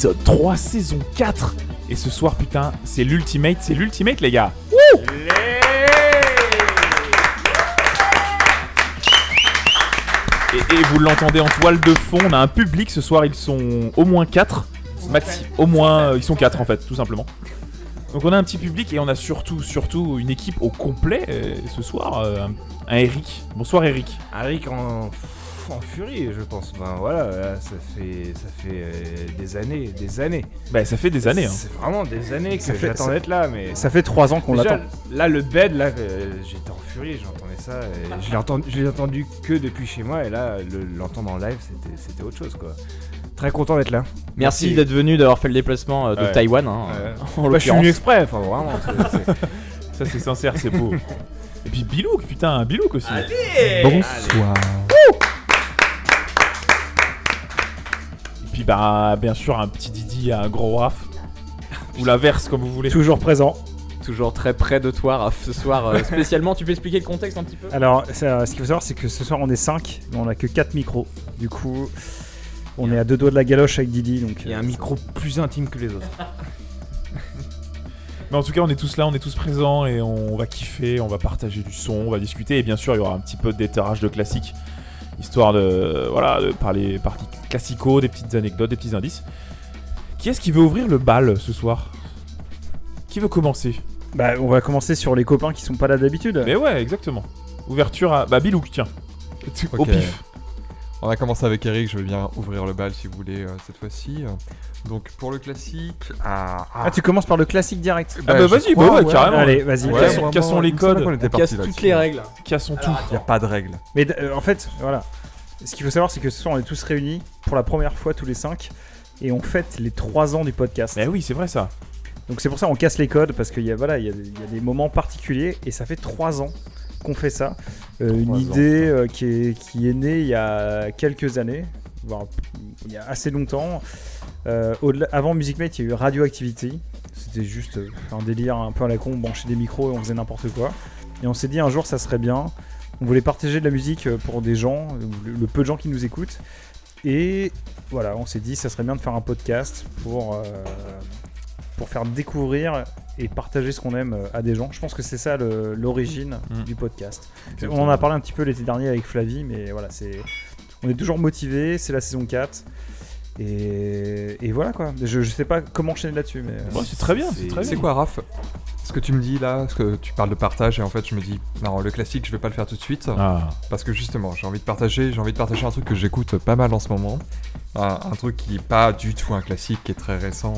Ultimates, épisode 3, saison 4. Et ce soir, putain, c'est l'Ultimate, c'est l'Ultimate, les gars. Wouh et, et vous l'entendez en toile de fond, on a un public ce soir, ils sont au moins 4. Maxi, au moins, euh, ils sont 4 en fait, tout simplement. Donc on a un petit public et on a surtout, surtout une équipe au complet euh, ce soir. euh, un, un Eric. Bonsoir Eric. Eric en, en furie, je pense. Ben voilà, là, ça fait, ça fait euh, des années, des années. Bah ça fait des années. Hein. C'est vraiment des années que Ça fait- j'attends d'être là, mais Ça fait trois ans qu'on Déjà, l'attend. Là, le bed, là, euh, j'étais en furie, j'entendais ça. et je l'ai entendu, je l'ai entendu que depuis chez moi, et là, le- l'entendre en live, c'était, c'était autre chose, quoi. Très content d'être là. Merci, Merci. d'être venu, d'avoir fait le déplacement euh, de Ouais. Taïwan. hein, en Bah, je suis venu exprès, enfin vraiment. c'est- c'est- Ça c'est sincère, c'est beau. Et puis Bilouk, putain, Bilouk aussi. Bonsoir. Puis bah bien sûr un petit Didi, un gros Raph. Ou l'inverse comme vous voulez. Toujours présent. Toujours très près de toi, Raph, ce soir. euh, spécialement, tu peux expliquer le contexte un petit peu? Alors, ça- ce qu'il faut savoir, c'est que ce soir, on est 5, mais on a que 4 micros. Du coup, on est à deux doigts de la galoche avec Didi. Donc, Il y a un euh, micro plus intime que les autres. Mais en tout cas on est tous là, on est tous présents et on va kiffer, on va partager du son, on va discuter et bien sûr il y aura un petit peu d'étérage de classique. Histoire de, voilà, de parler, parler classico, des petites anecdotes, des petits indices. Qui est-ce qui veut ouvrir le bal ce soir? Qui veut commencer? Bah, on va commencer sur les copains qui sont pas là d'habitude. Mais ouais, exactement. Ouverture à. Bah Bilouk, tiens. Au pif. On va commencer avec Eric, je vais bien ouvrir le bal si vous voulez euh, cette fois-ci. Donc pour le classique, ah, Ah, tu commences par le classique direct. Ah bah vas-y, bah ouais, ouais. carrément. Allez, vas-y. Ouais, cassons- les codes. On casse toutes les règles. Cassons tout. Il n'y a pas de règles. Mais euh, en fait, voilà. Ce qu'il faut savoir, c'est que ce soir, on est tous réunis pour la première fois tous les 5 et on fête les 3 ans du podcast. Mais oui, c'est vrai ça. Donc c'est pour ça qu'on casse les codes parce qu'il y a voilà, il y a, il y a des moments particuliers et ça fait trois ans qu'on fait ça. Euh, une idée euh, qui, est, qui est née il y a quelques années, voire il y a assez longtemps. Euh, avant Music Mate, il y a eu Radioactivity. C'était juste un délire un peu à la con, on branchait des micros et on faisait n'importe quoi. Et on s'est dit un jour ça serait bien. On voulait partager de la musique pour des gens, le, le peu de gens qui nous écoutent. Et voilà, on s'est dit ça serait bien de faire un podcast pour, euh, pour faire découvrir et partager ce qu'on aime euh, à des gens. Je pense que c'est ça l'origine Mm. du podcast. On en a parlé un petit peu l'été dernier avec Flavie, mais voilà, c'est on est toujours motivé, c'est la saison 4. Et, et voilà quoi. Je, je sais pas comment enchaîner là-dessus, mais. Bon, c'est très bien, c'est très C'est bien. quoi Raph? Ce que tu me dis là, ce que tu parles de partage et en fait je me dis non le classique je vais pas le faire tout de suite Ah. parce que justement j'ai envie de partager j'ai envie de partager un truc que j'écoute pas mal en ce moment un, un truc qui est pas du tout un classique qui est très récent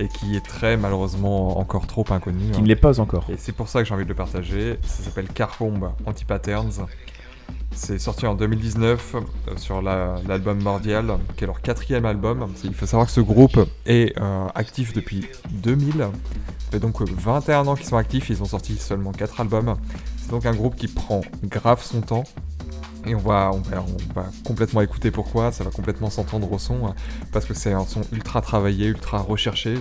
euh, et qui est très malheureusement encore trop inconnu Qui ne l'est pas encore. Et c'est pour ça que j'ai envie de le partager. Ça s'appelle Car Bomb Anti-Patterns. C'est sorti en 2019 euh, sur la- l'album Mordial, qui est leur quatrième album. Il faut savoir que ce groupe est euh, actif depuis 2000. Ça fait donc euh, 21 ans qu'ils sont actifs, ils ont sorti seulement 4 albums. C'est donc un groupe qui prend grave son temps. Et on va, on, va, on va complètement écouter pourquoi, ça va complètement s'entendre au son, euh, parce que c'est un son ultra travaillé, ultra recherché.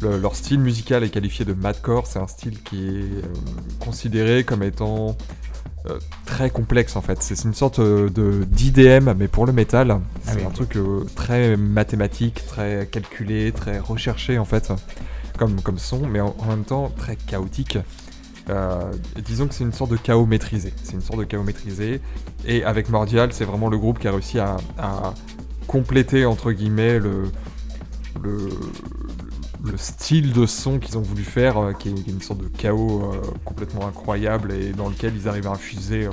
leur style musical est qualifié de madcore, c'est un style qui est euh, considéré comme étant euh, très complexe en fait. C'est c'est une sorte euh, de d'IDM mais pour le métal. C'est oui. un truc euh, très mathématique, très calculé, très recherché en fait comme, comme son, mais en, en même temps très chaotique. Euh, disons que c'est une sorte de chaos maîtrisé. C'est une sorte de chaos maîtrisé. Et avec Mordial, c'est vraiment le groupe qui a réussi à, à compléter entre guillemets le, le, le style de son qu'ils ont voulu faire, euh, qui est une sorte de chaos euh, complètement incroyable et dans lequel ils arrivent à infuser euh,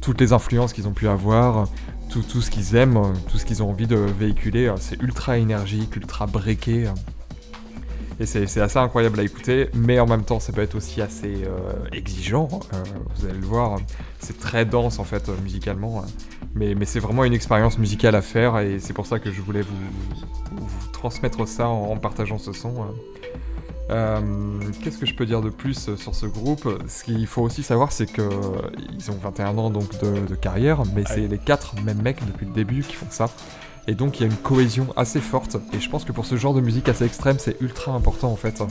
toutes les influences qu'ils ont pu avoir, tout, tout ce qu'ils aiment, tout ce qu'ils ont envie de véhiculer. C'est ultra énergique, ultra euh. Et c'est assez incroyable à écouter, mais en même temps, ça peut être aussi assez exigeant. vous allez le voir, c'est très dense en fait, musicalement. Mais, mais c'est vraiment une expérience musicale à faire, et c'est pour ça que je voulais vous, vous transmettre ça en, en partageant ce son. euh. Euh, Qu'est-ce que je peux dire de plus sur ce groupe? Ce qu'il faut aussi savoir, c'est que euh, ils ont 21 ans donc de, de carrière, mais c'est les quatre mêmes mecs depuis le début qui font ça. Et donc il y a une cohésion assez forte. Et je pense que pour ce genre de musique assez extrême, c'est ultra important en fait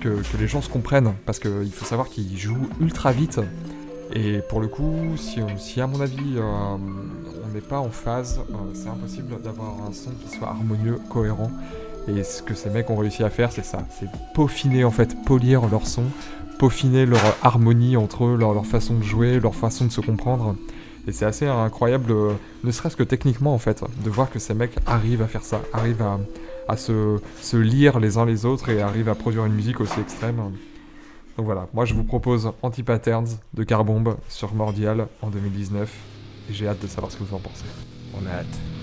que, que les gens se comprennent, parce qu'il faut savoir qu'ils jouent ultra vite. Et pour le coup, si, à mon avis euh, on n'est pas en phase, euh, c'est impossible d'avoir un son qui soit harmonieux, cohérent. Et ce que ces mecs ont réussi à faire, c'est ça, c'est peaufiner en fait, polir leur son, peaufiner leur harmonie entre eux, leur, façon de jouer, leur façon de se comprendre. Et c'est assez incroyable, euh, ne serait-ce que techniquement en fait, de voir que ces mecs arrivent à faire ça, arrivent à, se lire les uns les autres et arrivent à produire une musique aussi extrême. Donc voilà, moi je vous propose Anti-Patterns de Carbombe sur Mordial en 2019 et j'ai hâte de savoir ce que vous en pensez. On a hâte.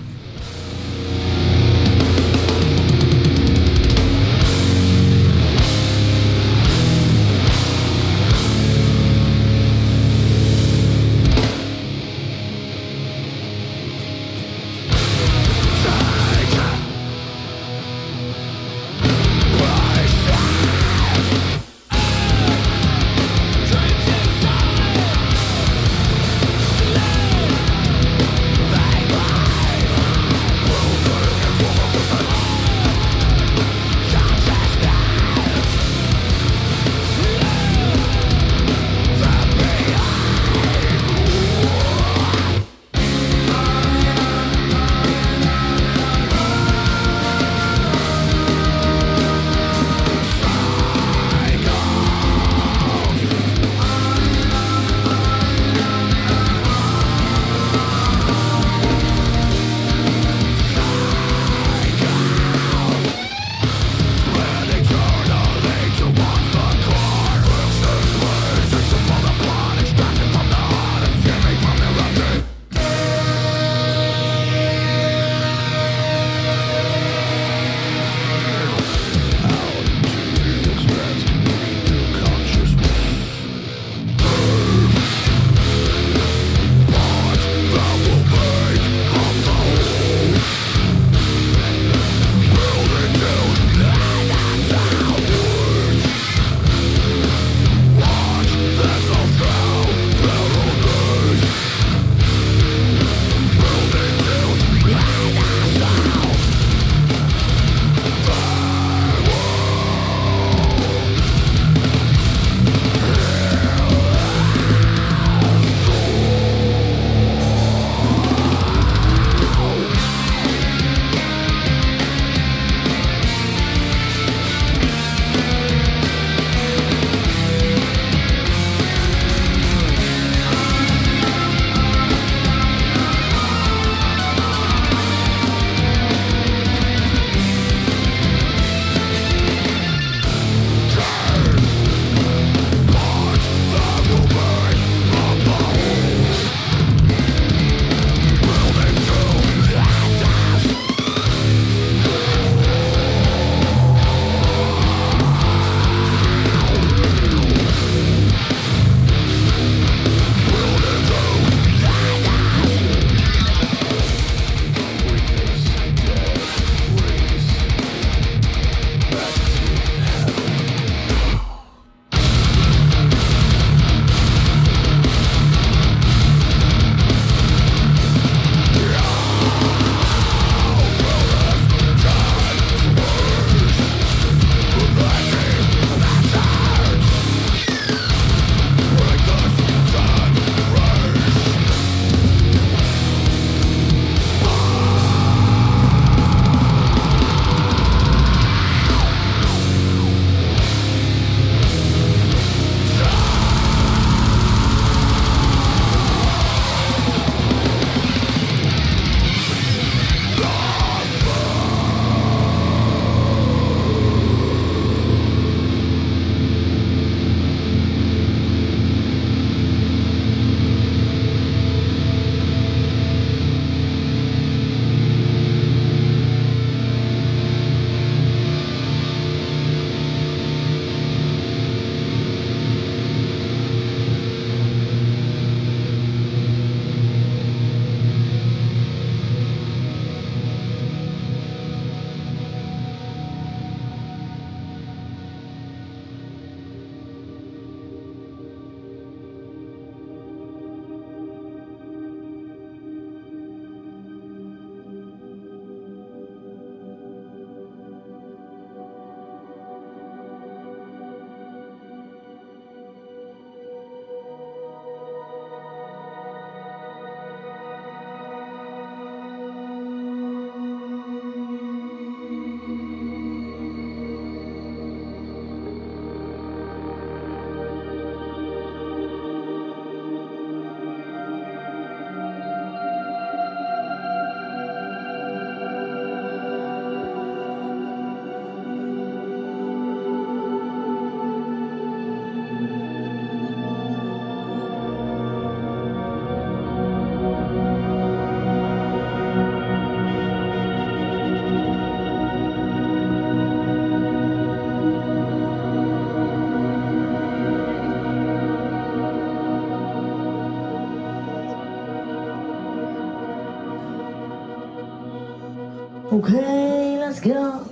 Let's go.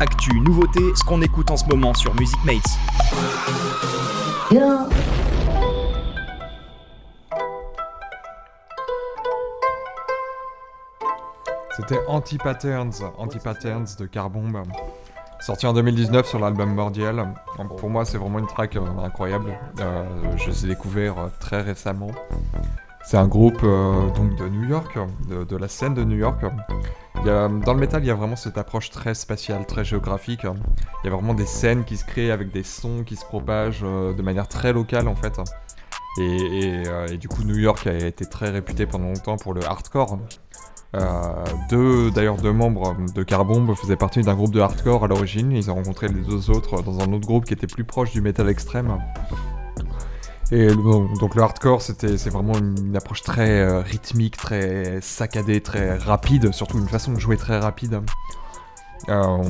Actu, nouveauté, ce qu'on écoute en ce moment sur Music Mates. C'était Anti-Patterns, Anti-Patterns de Carbomb, sorti en 2019 sur l'album Mordial. Pour moi, c'est vraiment une track euh, incroyable. Euh, je les ai découverts euh, très récemment. C'est un groupe euh, donc de New York, de, la scène de New York. Dans le métal, il y a vraiment cette approche très spatiale, très géographique. Il y a vraiment des scènes qui se créent avec des sons qui se propagent euh, de manière très locale en fait. Euh, et du coup, New York a été très réputé pendant longtemps pour le hardcore. D'ailleurs, deux membres de Carbomb faisaient partie d'un groupe de hardcore à l'origine. Ils ont rencontré les deux autres dans un autre groupe qui était plus proche du métal extrême. Et donc le hardcore, c'était, c'est vraiment une, approche très euh, rythmique, très saccadée, très rapide, surtout une façon de jouer très rapide. Euh,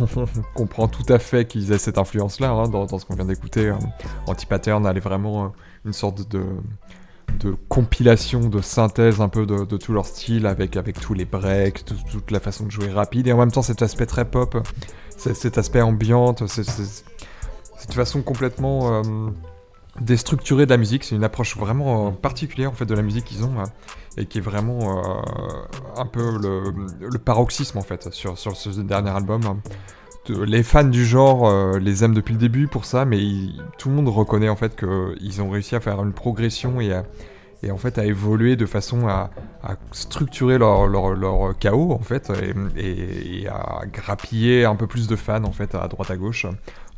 on, comprend tout à fait qu'ils aient cette influence-là hein, dans, ce qu'on vient d'écouter. euh. Anti-Pattern, elle est vraiment euh, une sorte de, compilation, de synthèse un peu de, tout leur style, avec, avec tous les breaks, tout- toute la façon de jouer rapide, et en même temps cet aspect très pop, cet aspect ambiante, cette façon complètement... déstructurée de la musique. C'est une approche vraiment euh, particulière en fait de la musique qu'ils ont euh, et qui est vraiment euh, un peu le, paroxysme en fait sur, sur ce dernier album. De- Les fans du genre les aiment depuis le début pour ça, mais tout le monde reconnaît en fait qu'ils ont réussi à faire une progression et à, et en fait à évoluer de façon à, structurer leur, leur, chaos en fait et, et- et à grappiller un peu plus de fans en fait à droite à gauche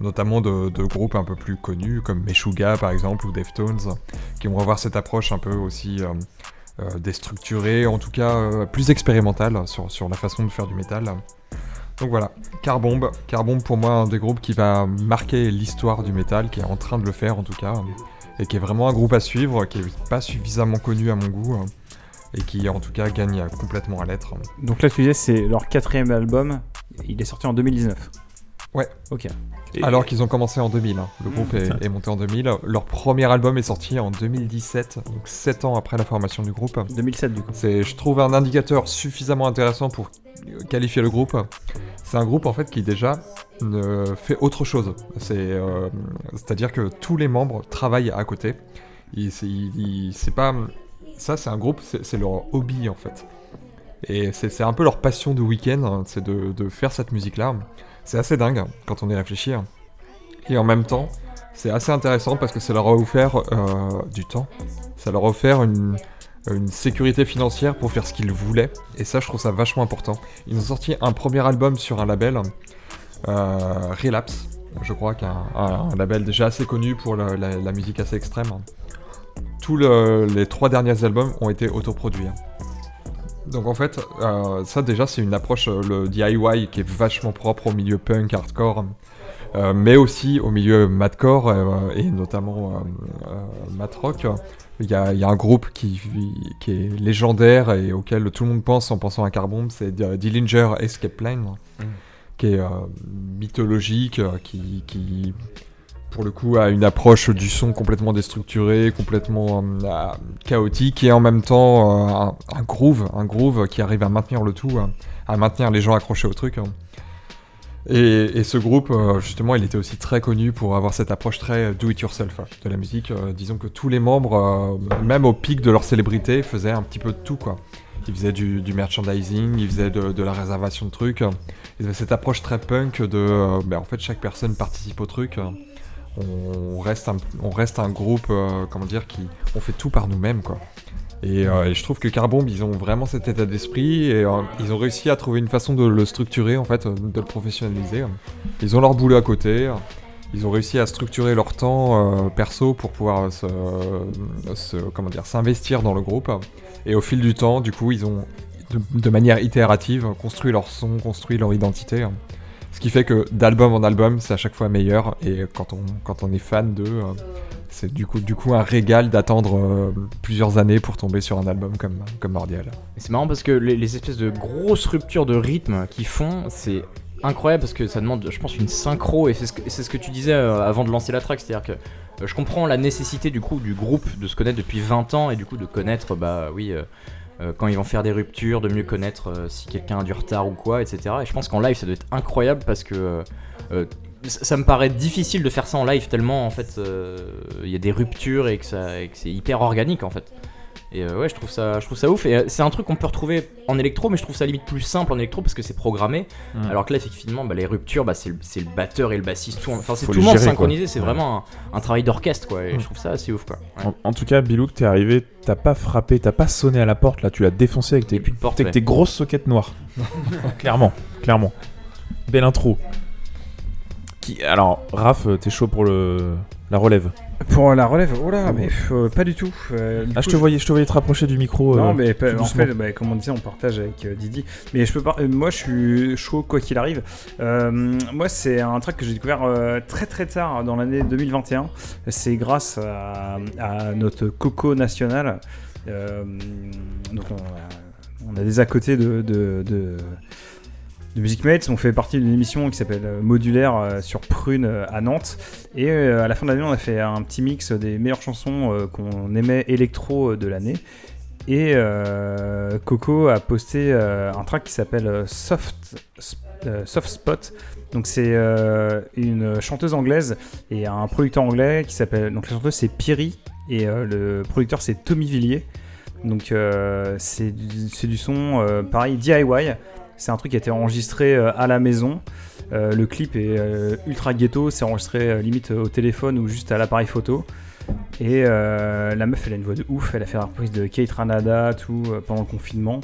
notamment de, de groupes un peu plus connus comme Meshuggah par exemple ou Deftones qui vont avoir cette approche un peu aussi euh, euh, déstructurée en tout cas euh, plus expérimentale sur, sur la façon de faire du métal donc voilà, Carbomb, Carbomb pour moi un des groupes qui va marquer l'histoire du métal, qui est en train de le faire en tout cas, et qui est vraiment un groupe à suivre, qui est pas suffisamment connu à mon goût, et qui en tout cas gagne complètement à l'être. Donc là, tu disais, c'est leur quatrième album. Il est sorti en 2019. Ouais. Ok. Et- Alors qu'ils ont commencé en 2000, hein. le groupe est, putain. est monté en 2000, leur premier album est sorti en 2017, donc 7 ans après la formation du groupe. 2007 du coup. C'est, je trouve, un indicateur suffisamment intéressant pour qualifier le groupe. C'est un groupe en fait qui déjà ne fait autre chose. C'est, euh, c'est-à-dire que tous les membres travaillent à côté. C'est, pas, ça c'est un groupe, c'est, c'est leur hobby en fait. Et c'est, c'est un peu leur passion du week-end, hein, c'est de, de faire cette musique-là. C'est assez dingue quand on y réfléchit. hein. Et en même temps, c'est assez intéressant parce que ça leur a offert euh, du temps. Ça leur a offert une, sécurité financière pour faire ce qu'ils voulaient. Et ça, je trouve ça vachement important. Ils ont sorti un premier album sur un label, euh, Relapse, je crois qu'un un, label déjà assez connu pour la, musique assez extrême. Tous le- les trois derniers albums ont été autoproduits. Donc en fait, euh, ça déjà c'est une approche, euh, le DIY qui est vachement propre au milieu punk, hardcore, euh, mais aussi au milieu madcore euh, et notamment euh, euh, mat rock. Il y, a, il y a un groupe qui, qui est légendaire et auquel tout le monde pense en pensant à Carbomb, c'est Dillinger Escape Plan, qui est mythologique, qui, qui, pour le coup a une approche du son complètement déstructurée, complètement euh, chaotique et en même temps euh, un, groove, un groove qui arrive à maintenir le tout, euh, à maintenir les gens accrochés au truc. hein. Et, ce groupe, justement, il était aussi très connu pour avoir cette approche très do-it-yourself hein, de la musique. Disons que tous les membres, même au pic de leur célébrité, faisaient un petit peu de tout, quoi. Ils faisaient du, du merchandising, ils faisaient de, de la réservation de trucs. Ils avaient cette approche très punk de, ben, en fait, chaque personne participe au truc. On reste un, on reste un groupe, euh, comment dire, qui, on fait tout par nous-mêmes, quoi. Et, euh, et je trouve que Carbomb, ils ont vraiment cet état d'esprit et euh, ils ont réussi à trouver une façon de le structurer, en fait, de le professionnaliser. Ils ont leur boulot à côté. Ils ont réussi à structurer leur temps perso pour pouvoir se- comment dire, s'investir dans le groupe. Et au fil du temps, du coup, ils ont, de, de manière itérative, construit leur son, construit leur identité. Ce qui fait que d'album en album, c'est à chaque fois meilleur. Et quand on, quand on est fan d'eux, euh, c'est du coup, du coup un régal d'attendre euh, plusieurs années pour tomber sur un album comme, comme Mordial. C'est marrant parce que les, espèces de grosses ruptures de rythme qu'ils font, c'est incroyable parce que ça demande, je pense, une synchro et c'est ce, que- ce que tu disais euh, avant de lancer la track, c'est-à-dire que euh, je comprends la nécessité du coup du groupe de se connaître depuis 20 ans et du coup de connaître, bah oui, euh, quand ils vont faire des ruptures, de mieux connaître euh, si quelqu'un a du retard ou quoi, etc. Et je pense qu'en live, ça doit être incroyable parce que euh, ça me paraît difficile de faire ça en live tellement en fait il y a des ruptures et que, et que c'est hyper organique en fait. Et euh, ouais, je trouve ça, je trouve ça ouf. Et euh, c'est un truc qu'on peut retrouver en électro, mais je trouve ça limite plus simple en électro parce que c'est programmé. Mm. Alors que là, effectivement, bah, les ruptures, bah, c'est le, c'est le batteur et le bassiste. Tout, enfin, c'est tout le monde synchronisé. C'est Ouais. vraiment un, un travail d'orchestre, quoi. Et Mm. je trouve ça assez ouf, quoi. Ouais. En, en tout cas, Bilouk, t'es arrivé, t'as pas frappé, t'as pas sonné à la porte, là, tu l'as défoncé avec tes, de porte, avec ouais. tes grosses soquettes noires. clairement, clairement. Belle intro. Qui, alors, Raph, t'es chaud pour le, la relève. Pour la relève, oh là, mais euh, pas du tout. Euh, du Ah, je te voyais, je te voyais te rapprocher du micro. Non, euh, mais pas- tout en doucement. fait, bah, comme on disait, on partage avec Didi. Mais je peux pas. moi, je suis chaud quoi qu'il arrive. Moi, c'est un track que j'ai découvert très très tard dans l'année 2021. C'est grâce à, à notre Coco national. Donc, on a, on a des à côté de. de, de de Music Mates, on fait partie d'une émission qui s'appelle euh, Modulaire euh, sur Prune euh, à Nantes. Et à la fin de l'année, on a fait un petit mix des meilleures chansons qu'on aimait électro de l'année. Et Coco a posté un track qui s'appelle Soft, Soft Spot. Donc c'est une chanteuse anglaise et un producteur anglais qui s'appelle. Donc la chanteuse c'est Piri et le producteur c'est Tommy Villiers. Donc c'est du, du son pareil DIY. C'est un truc qui a été enregistré euh, à la maison. Euh, le clip est euh, ultra ghetto, c'est enregistré limite au téléphone ou juste à l'appareil photo. Et la meuf, elle a une voix de ouf. Elle a fait la reprise de Kate Ranada, tout pendant le confinement.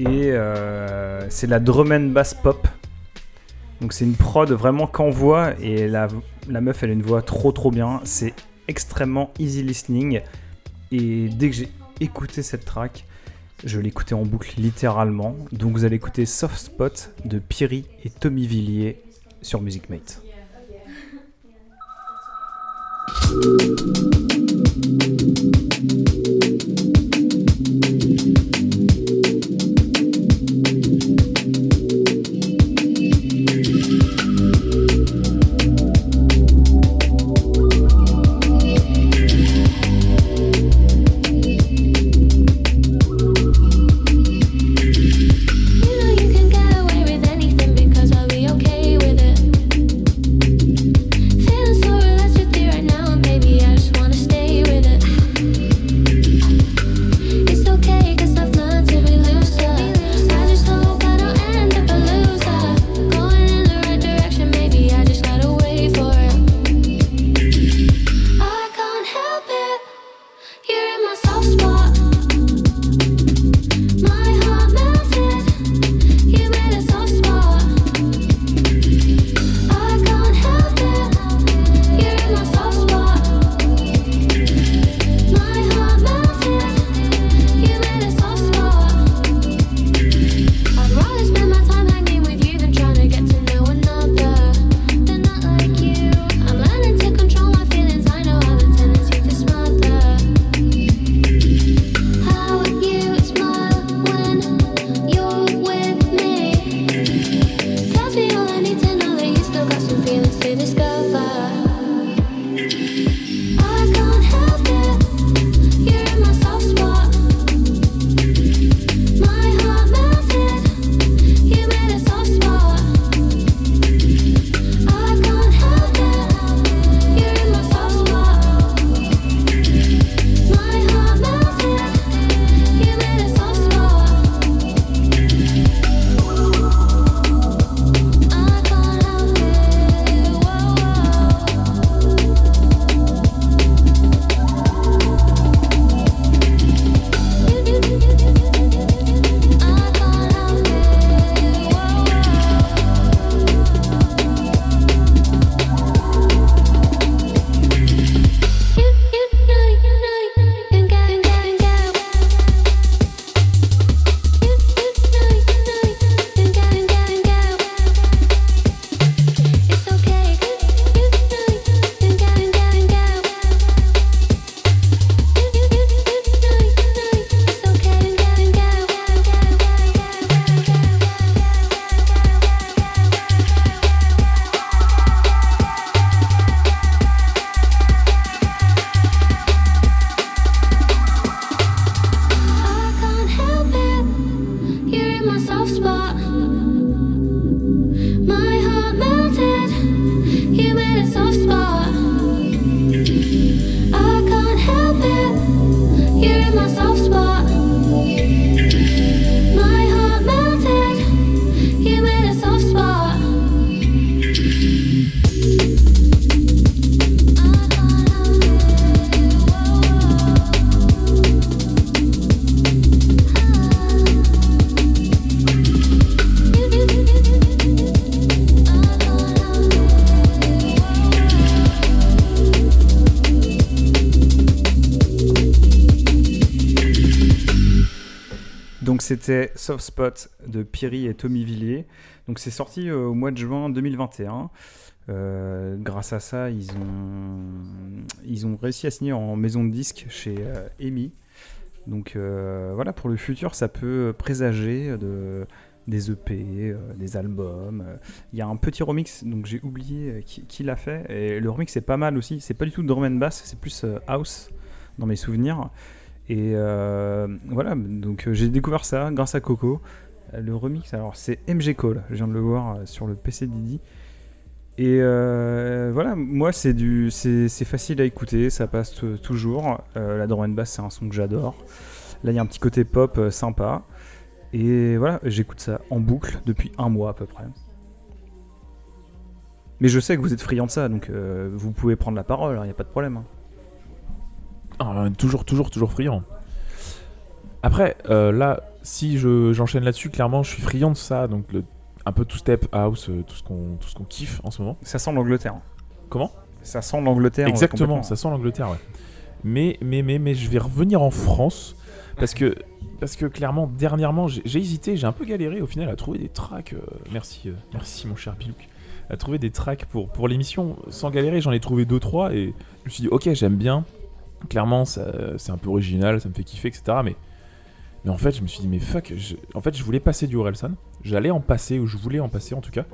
Et c'est de la drum and bass pop. Donc c'est une prod vraiment qu'envoie. Et la, la meuf, elle a une voix trop trop bien. C'est extrêmement easy listening. Et dès que j'ai écouté cette track, je écouté en boucle littéralement. Donc vous allez écouter Soft Spot de Piri et Tommy Villiers sur Music Mate. C'était Soft Spot de Piri et Tommy Villiers. Donc c'est sorti euh, au mois de juin 2021. Euh, grâce à ça, ils ont, ils ont réussi à signer en maison de disque chez euh, EMI. Donc euh, voilà, pour le futur, ça peut présager de, des EP, des albums. Il y a un petit remix, donc j'ai oublié qui, l'a fait. Et le remix est pas mal aussi. C'est pas du tout drum and bass, c'est plus house dans mes souvenirs. Et euh, voilà, donc euh, j'ai découvert ça grâce à Coco. Euh, Le remix, alors c'est MG Call, je viens de le voir sur le PC Didi. Et euh, voilà, moi c'est du, c'est facile à écouter, ça passe toujours. La drum and bass c'est un son que j'adore. Là il y a un petit côté pop sympa. Et voilà, j'écoute ça en boucle depuis un mois à peu près. Mais je sais que vous êtes friand de ça, donc vous pouvez prendre la parole, il n'y a pas de problème. hein. Ah, toujours, toujours, toujours friand. Après, euh, là, si je- j'enchaîne là-dessus, clairement, je suis friand de ça. Donc, le, un peu tout step house, euh, tout ce qu'on tout ce qu'on kiffe en ce moment. Ça sent l'Angleterre. Comment? Ça sent l'Angleterre. euh, Exactement, ça sent l'Angleterre, ouais. Mais, mais, mais, mais je vais revenir en France parce que, parce que clairement, dernièrement, j'ai hésité, j'ai un peu galéré au final à trouver des tracks. euh, merci, euh, merci mon cher Bilouk. À trouver des tracks pour, pour l'émission sans galérer, j'en ai trouvé 2-3 et je me suis dit, ok, j'aime bien. Clairement, c'est un peu original, ça me fait kiffer, etc. Mais, mais en fait, je me suis dit, mais fuck, je- en fait, je voulais passer du Orelsan. J'allais en passer, ou je voulais en passer en tout cas.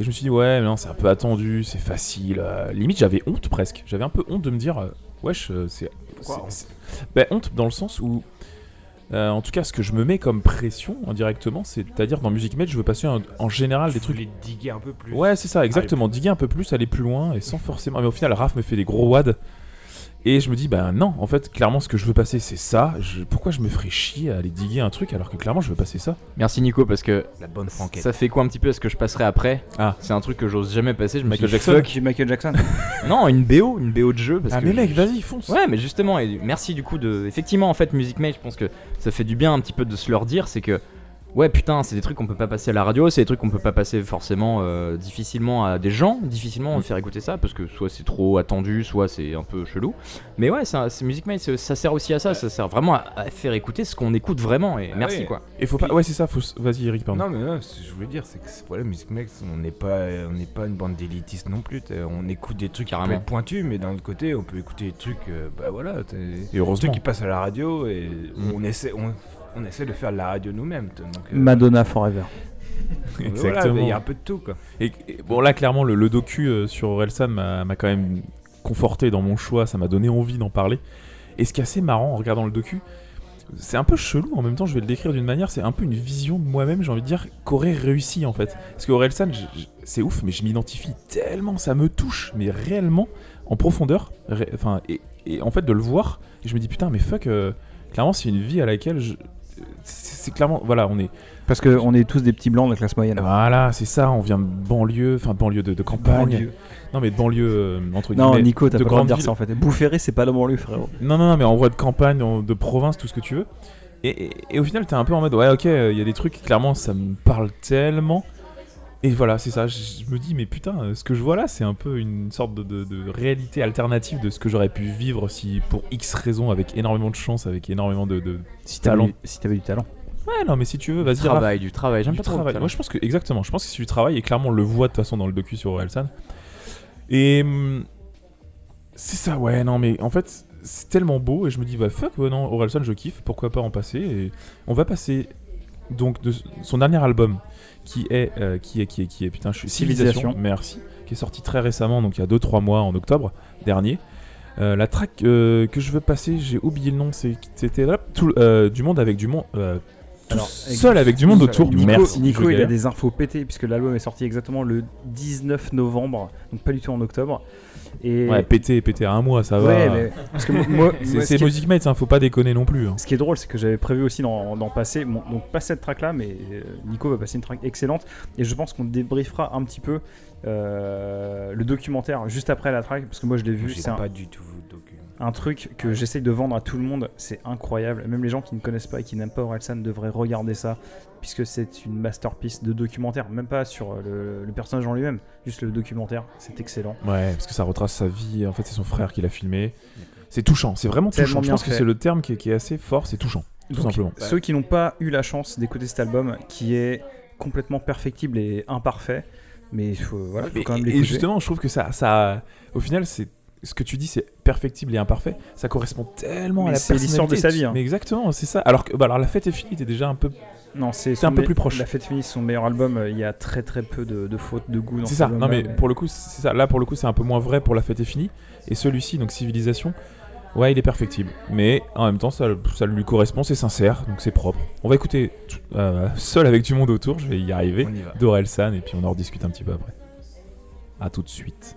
Et je me suis dit, ouais, mais non, c'est un peu attendu, c'est facile. euh, limite, j'avais honte presque. J'avais un peu honte de me dire, euh, wesh, euh, c'est. Pourquoi c'est- Bah, honte dans le sens où. euh, en tout cas, ce que je me mets comme pression indirectement, c'est-à-dire dans Music Mate, je veux passer en, en général des trucs. voulais diguer un peu plus. Ouais, c'est ça, exactement. Diguer un peu plus, aller plus loin et sans forcément. Mais au final, Raph me fait des gros wads. Et je me dis, bah non, en fait, clairement, ce que je veux passer, c'est ça. Je- Pourquoi je me ferais chier à aller diguer un truc alors que clairement, je veux passer ça? Merci Nico parce que La bonne franquette. ça fait quoi un petit peu à ce que je passerai après? Ah. C'est un truc que j'ose jamais passer. Je me Michael suis dit, Jackson. fuck. Du Michael Jackson. Non, une BO, une BO de jeu. Parce Ah, que mais mec, je- vas-y, fonce Ouais, mais justement, et merci du coup de. Effectivement, en fait, Music Mate, je pense que ça fait du bien un petit peu de se leur dire, c'est que. Ouais, putain, c'est des trucs qu'on peut pas passer à la radio, c'est des trucs qu'on peut pas passer forcément euh, difficilement à des gens, difficilement faire écouter ça, parce que soit c'est trop attendu, soit c'est un peu chelou. Mais ouais, ça- c'est Music c'est- ça sert aussi à ça, ça sert vraiment à, à faire écouter ce qu'on écoute vraiment, et Ah merci ouais. quoi. Et faut pas. Ouais, c'est ça, faut. Vas-y, Eric, pardon. Non mais non, ce que je voulais dire c'est que voilà Music Max on n'est pas on n'est pas une bande d'élitistes non plus on écoute des trucs qui peuvent Carrément. être pointus mais d'un autre côté on peut écouter des trucs euh, bah voilà t'as- des Et trucs heureusement. qui passent à la radio et Mm. on essaie on, on essaie de faire de la radio nous-mêmes donc euh, Madonna Forever. Exactement. il y a un peu de tout quoi Et, et bon, là, clairement, le, le docu euh, sur Orelsan m'a m'a quand même conforté dans mon choix, ça m'a donné envie d'en parler. Et ce qui est assez marrant en regardant le docu, c'est un peu chelou, en même temps, je vais le décrire d'une manière, c'est un peu une vision de moi-même, j'ai envie de dire, qu'aurait réussi en fait. Parce que Orelsan, je- je- c'est ouf, mais je m'identifie tellement, ça me touche, mais réellement, en profondeur. ré- Enfin, et, et en fait, de le voir, et je me dis, putain, mais fuck, euh, clairement, c'est une vie à laquelle je. C'est clairement. Voilà, on est. Parce qu'on est tous des petits blancs de la classe moyenne. Voilà, c'est ça, on vient de banlieue, enfin banlieue de, de campagne. Banlieue. Non mais de banlieue euh, entre Non, guillemets. Nico, t'as pas grande dire ça en fait. Boufféré, c'est pas la banlieue, frérot. Non, non, non, mais en vrai de campagne, en- de province, tout ce que tu veux. Et, et- et au final, t'es un peu en mode, ouais, ok, il y a des trucs, clairement, ça me parle tellement. Et voilà, c'est ça, je, me dis, mais putain, euh, ce que je vois là, c'est un peu une sorte de, de- de réalité alternative de ce que j'aurais pu vivre si, pour X raisons, avec énormément de chance, avec énormément de, de Si talent. t'avais si t'avais du talent. Ouais, non, mais si tu veux, vas-y, Raph. Travail, du travail, j'aime du pas trop. travail. Moi, je pense que exactement. Je pense que c'est du travail et clairement on le voit de toute façon dans le docu sur Orelsan. Et hum, c'est ça, ouais. Non, mais en fait, c'est tellement beau et je me dis bah fuck, ouais, non, Orelsan, je kiffe. Pourquoi pas en passer Et on va passer donc de son dernier album qui est euh, qui est qui est qui est putain, je suis Civilisation. Civilisation. Merci. Qui est sorti très récemment, donc il y a 2-3 mois en octobre dernier. Euh, la track euh, que je veux passer, j'ai oublié le nom, c'est- c'était du monde avec du monde, tout Alors, seul avec du monde autour. Nico, Merci. Nico il a des infos pétées puisque l'album est sorti exactement le 19 novembre, donc pas du tout en octobre. Et Ouais, pété, pété à un mois, ça va. Ouais, mais parce que moi, moi, C'est moi, c'est ce, qui est, Music Mates, hein, faut pas déconner non plus. hein. ce qui est drôle, c'est que j'avais prévu aussi d'en passer, bon, donc pas cette track là, mais euh, Nico va passer une track excellente. Et je pense qu'on débriefera un petit peu euh, le documentaire juste après la track, parce que moi je l'ai vu, c'est un, pas du tout un truc que j'essaye de vendre à tout le monde, c'est incroyable. Même les gens qui ne connaissent pas et qui n'aiment pas Orelsan devraient regarder ça, puisque c'est une masterpiece de documentaire, même pas sur euh, le, le personnage en lui-même, juste le documentaire, c'est excellent. Ouais, parce que ça retrace sa vie. En fait, c'est son frère qui l'a filmé. C'est touchant, c'est vraiment touchant. Je pense que c'est le terme qui est, qui est assez fort, c'est touchant, tout Donc, simplement. Ceux qui n'ont pas eu la chance d'écouter cet album, qui est complètement perfectible et imparfait, mais il faut, voilà, faut Et, quand même et l'écouter. justement, je trouve que ça, ça, au final, c'est ce que tu dis, c'est perfectible et imparfait. Ça correspond tellement Mais à la c'est l'histoire de personnalité. sa vie, hein. Mais exactement, c'est ça. Alors que, bah, alors la fête est finie, t'es déjà un peu. Non, c'est un peu plus proche. La fête finie, c'est son meilleur album. euh, Il y a très très peu de, de fautes de goût dans C'est ça. Non mais pour le coup, c'est ça. Là, pour le coup, c'est un peu moins vrai pour la fête est finie. Et celui-ci, donc Civilisation, ouais, il est perfectible. Mais en même temps, ça, ça lui correspond, c'est sincère, donc c'est propre. On va écouter euh, seul avec du monde autour. Je vais y arriver. On y va. Dorelsan et puis on en rediscute un petit peu après. À tout de suite.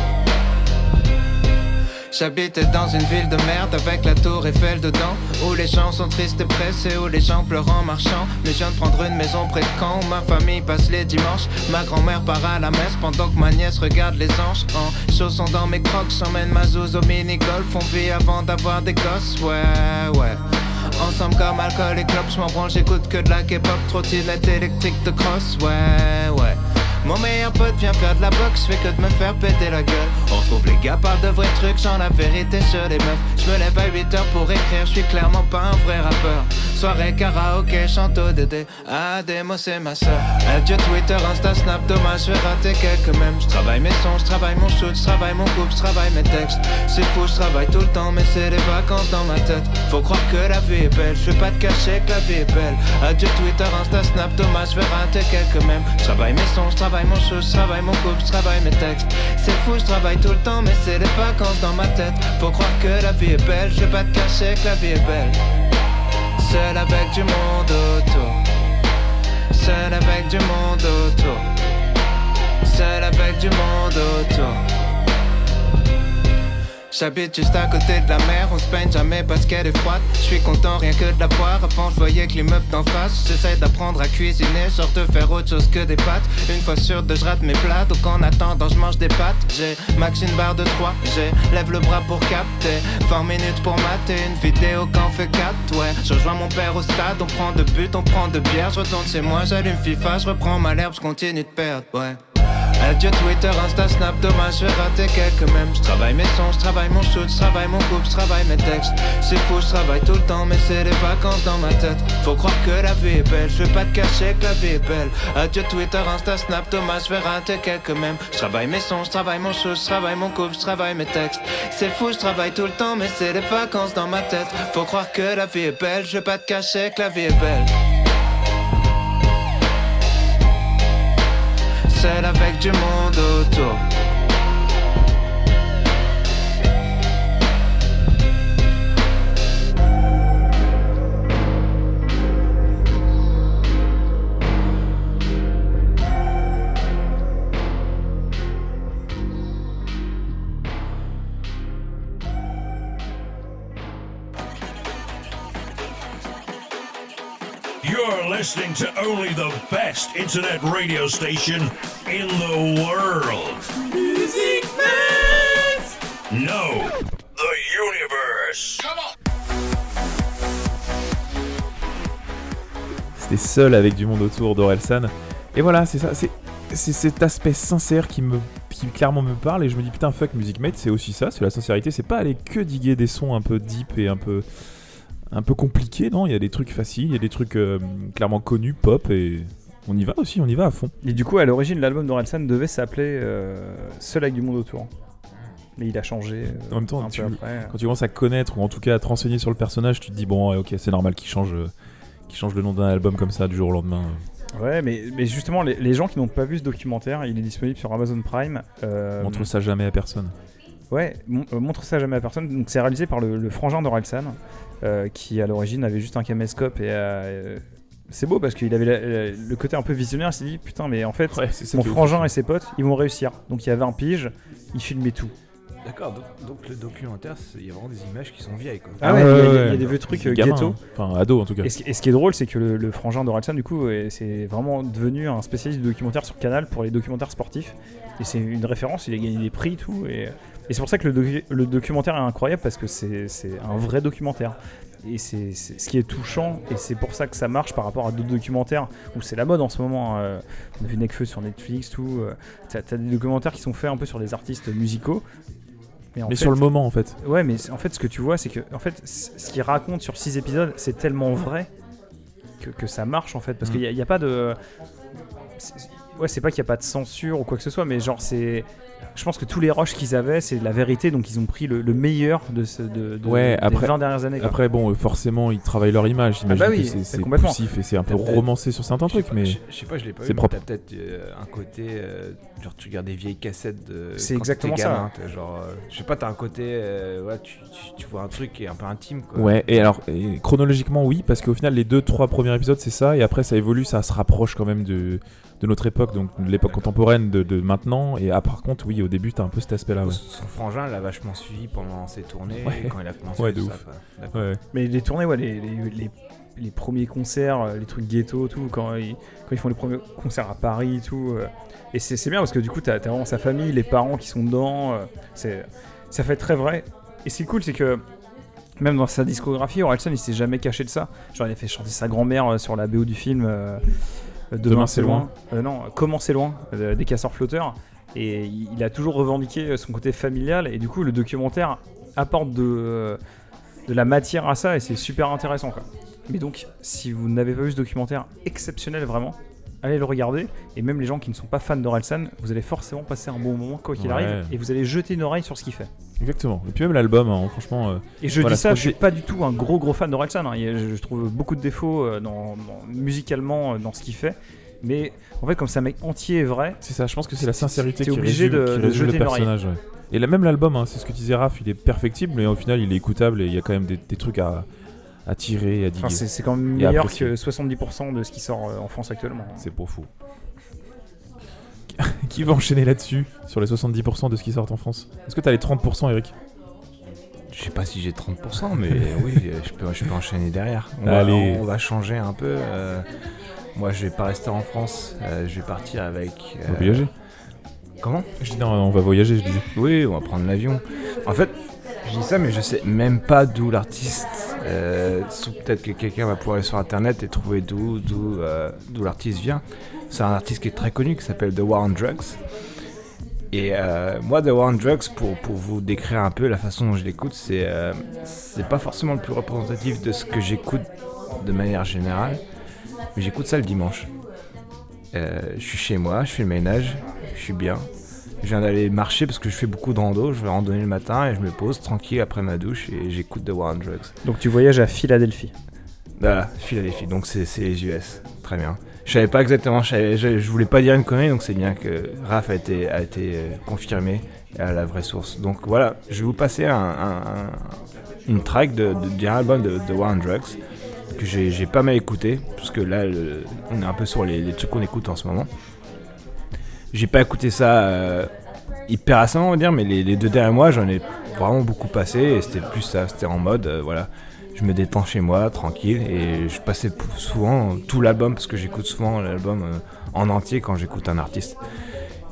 J'habitais dans une ville de merde avec la tour Eiffel dedans Où les gens sont tristes et pressés, où les gens pleurent en marchant. Mais je viens de prendre une maison près de Caen où ma famille passe les dimanches. Ma grand-mère part à la messe pendant que ma nièce regarde les anges. En chaussons dans mes crocs, j'emmène ma zouze au mini-golf. On vit avant d'avoir des gosses, ouais, ouais. Ensemble comme alcool et clopes, je m'en branle, j'écoute que de la K-pop Trottinette électrique de cross, ouais, ouais mon meilleur pote vient faire de la boxe, fais que de me faire péter la gueule. On retrouve les gars parlent de vrais trucs, j'en la vérité sur les meufs. Je me lève à 8 heures pour écrire, je suis clairement pas un vrai rappeur. Soirée karaoké, chante au DD. Démo, c'est ma soeur. Adieu Twitter, Insta, Snap, dommage, je vais rater quelques mèmes. Je travaille mes sons, je travaille mon shoot, je travaille mon couple, je travaille mes textes. C'est fou, je travaille tout le temps, mais c'est les vacances dans ma tête. Faut croire que la vie est belle, je vais pas te cacher que la vie est belle. Adieu Twitter, Insta, Snap, dommage, je vais rater quelques mèmes. Je travaille mes sons, je travaille mon shoot, je travaille mon couple, je travaille mes textes. C'est fou, je travaille tout le temps, mais c'est les vacances dans ma tête. Faut croire que la vie est belle, je vais pas te cacher que la vie est belle. Seul avec du monde autour. Seul avec du monde autour. Seul avec du monde autour. J'habite juste à côté de la mer, on se peigne jamais parce qu'elle est froide. Je suis content rien que de la boire. Avant, je voyais que l'immeuble d'en face. J'essaie d'apprendre à cuisiner, genre de faire autre chose que des pâtes. Une fois sur deux, je rate mes plats. Donc en attendant, je mange des pâtes. J'ai max une barre de 3. J'ai lève le bras pour capter. 20 minutes pour mater une vidéo qu'en fait 4. Ouais, je rejoins mon père au stade. On prend de but, on prend de bière. Je retourne chez moi, j'allume FIFA. Je reprends ma l'herbe, je continue de perdre. Ouais. Adieu Twitter, Insta, Snap, dommage, je vais rater quelques mèmes. Je travaille mes sons, je travaille mon shoot, je travaille mon couple, je travaille mes textes. C'est fou, je travaille tout le temps, mais c'est les vacances dans ma tête. Faut croire que la vie est belle, je vais pas te cacher que la vie est belle. Adieu Twitter, Insta, Snap, dommage, je vais rater quelques mèmes. Je travaille mes sons, je travaille mon shoot, je travaille mon couple, je travaille mes textes. C'est fou, je travaille tout le temps, mais c'est les vacances dans ma tête. Faut croire que la vie est belle, je vais pas te cacher que la vie est belle. Seul avec du monde autour. Only the best internet radio station in the world. Music Maze! No, the universe. C'était seul avec du monde autour d'Orelsan. Et voilà, c'est ça, c'est c'est cet aspect sincère qui me qui clairement me parle et je me dis putain fuck Music Mate, c'est aussi ça, c'est la sincérité, c'est pas aller que diguer des sons un peu deep et un peu un peu compliqués, non, il y a des trucs faciles, il y a des trucs euh, clairement connus, pop et on y va aussi, on y va à fond. Et du coup, à l'origine, l'album d'Orelsan devait s'appeler euh, Seul avec du monde autour. Mais il a changé. euh, En même temps, tu- après. Quand tu commences à connaître ou en tout cas à te renseigner sur le personnage, tu te dis bon ouais, ok c'est normal qu'il change euh, qu'il change le nom d'un album comme ça du jour au lendemain. Ouais, mais, mais justement, les, les gens qui n'ont pas vu ce documentaire, il est disponible sur Amazon Prime. Montre ça jamais à personne. Ouais, mon- montre ça jamais à personne. Donc c'est réalisé par le, le frangin d'Orelsan, euh, qui à l'origine avait juste un caméscope et euh, c'est beau parce qu'il avait la- la- le côté un peu visionnaire. Il s'est dit putain, mais en fait, Ouais, mon frangin et ses potes, ils vont réussir. Donc il y avait un pige, il filmait tout. D'accord, donc, donc le documentaire, il y a vraiment des images qui sont vieilles quoi. Ah ouais, il y a- y y des vieux trucs, euh, gamin, ghetto. hein. Enfin, ado en tout cas. Et ce, qui- et ce qui est drôle, c'est que le, le frangin d'Orelsan, du coup, est- c'est vraiment devenu un spécialiste du documentaire sur Canal pour les documentaires sportifs. Et c'est une référence, il a gagné des prix et tout. Et, et c'est pour ça que le, docu- le documentaire est incroyable parce que c'est un vrai documentaire. Et c'est ce qui est touchant, et c'est pour ça que ça marche par rapport à d'autres documentaires où c'est la mode en ce moment. euh, on a vu Necfeu sur Netflix, tout. euh, T'as t'as des documentaires qui sont faits un peu sur des artistes musicaux. en Mais fait- sur le moment en fait. Ouais, mais en fait, ce que tu vois, c'est que en fait, ce qu'il raconte sur 6 épisodes, c'est tellement vrai que, que ça marche en fait. Parce Mm. qu'il n'y a, pas de. Ouais, c'est pas qu'il n'y a pas de censure ou quoi que ce soit, mais genre, c'est. Je pense que tous les rushs qu'ils avaient, c'est la vérité, donc ils ont pris le, le meilleur de, ce, de, de- Ouais, des après- 20 dernières années. quoi. Après, bon, euh, forcément, ils travaillent leur image. J'imagine bah oui, que c'est- poussif et c'est un peu romancé sur certains trucs, pas- mais Je sais pas, je l'ai pas vu. propre. T'as peut-être euh, un côté. euh, genre, tu regardes des vieilles cassettes de. C'est exactement ça. Genre, euh, je sais pas, t'as un côté. euh, ouais, tu, tu, tu vois un truc qui est un peu intime quoi. Ouais, et alors, et chronologiquement, oui, parce qu'au final, les deux, trois premiers épisodes, c'est ça, et après, ça évolue, ça se rapproche quand même de, de notre époque, donc de l'époque contemporaine de, de maintenant, et ah, par contre, oui, au début, t'as un peu cet aspect-là, ouais. Son frangin l'a vachement suivi pendant ses tournées Ouais. quand il a commencé Ouais, de ça. ouf. Ouais. Mais les tournées, ouais, les, les, les- les premiers concerts, euh, les trucs ghetto, tout, quand ils, quand ils font les premiers concerts à Paris, tout. euh, et c'est c'est bien parce que du coup, t'as as vraiment sa famille, les parents qui sont dedans. euh, c'est ça fait très vrai. Et ce qui est cool, c'est que même dans sa discographie, Orelsan, il s'est jamais caché de ça. Genre, il a fait chanter sa grand-mère sur la BO du film euh, Demain, Demain, c'est loin. Euh, non, Comment c'est loin, euh, des casseurs flotteurs. Et il a toujours revendiqué euh, son côté familial. Et du coup, le documentaire apporte de, euh, de la matière à ça et c'est super intéressant. Quoi. Mais donc, si vous n'avez pas vu ce documentaire exceptionnel vraiment, allez le regarder. Et même les gens qui ne sont pas fans d'Orelsan, vous allez forcément passer un bon moment quoi qu'il Ouais. arrive. Et vous allez jeter une oreille sur ce qu'il fait. Exactement. Et puis même l'album, hein, franchement. euh, Et je Voilà, dis ça, je suis pas du tout un gros gros fan d'Orelsan. hein. Je, trouve beaucoup de défauts euh, dans, dans- musicalement euh, dans ce qu'il fait. Mais en fait, comme c'est un mec entier et vrai, C'est ça, je pense que c'est la sincérité qui obligé résume, de- qui de résume jeter le personnage. ouais. Et là, même l'album, hein, c'est ce que disait Raph, il est perfectible, mais au final, il est écoutable et il y a quand même des, des trucs à, à tirer à diguer. c'est c'est quand même meilleur que 70% de ce qui sort euh, en France actuellement. C'est pas fou. qui va enchaîner là-dessus, sur les 70% de ce qui sort en France? Est-ce que t'as les 30%, Eric? Je sais pas si j'ai 30%, mais oui, je peux, je peux enchaîner derrière. On, va, Allez. on va changer un peu. euh, moi, je vais pas rester en France. euh, je vais partir avec. On va euh, voyager? Comment? Je dis non, on va voyager, je disais. Oui, on va prendre l'avion. En fait, je dis ça, mais je sais même pas d'où l'artiste. Peut-être que quelqu'un va pouvoir aller sur internet et trouver d'où d'où d'où l'artiste vient. C'est un artiste qui est très connu qui s'appelle The War on Drugs. Et euh, moi, The War on Drugs, pour, pour vous décrire un peu la façon dont je l'écoute, c'est euh, pas forcément le plus représentatif de ce que j'écoute de manière générale, mais j'écoute ça le dimanche. Euh, je suis chez moi, je fais le ménage, je suis bien. Je viens d'aller marcher parce que je fais beaucoup de rando. Je vais randonner le matin et je me pose tranquille après ma douche et j'écoute The War on Drugs. Donc tu voyages à Philadelphie. Voilà, Philadelphie. Donc c'est les US. Très bien. Je savais pas exactement, je, je, voulais pas dire une connerie, donc c'est bien que Raph a été, euh, confirmé à la vraie source. Donc voilà, je vais vous passer un, un- un- une track de, de, d'un album de War on Drugs que j'ai pas mal écouté, parce que là, on est un peu sur les, trucs qu'on écoute en ce moment. J'ai pas écouté ça euh, hyper récemment, on va dire, mais les, les deux derniers mois, j'en ai vraiment beaucoup passé, et c'était plus ça, c'était en mode, euh, voilà, je me détends chez moi, tranquille, et je passais souvent tout l'album, parce que j'écoute souvent l'album euh, en entier quand j'écoute un artiste.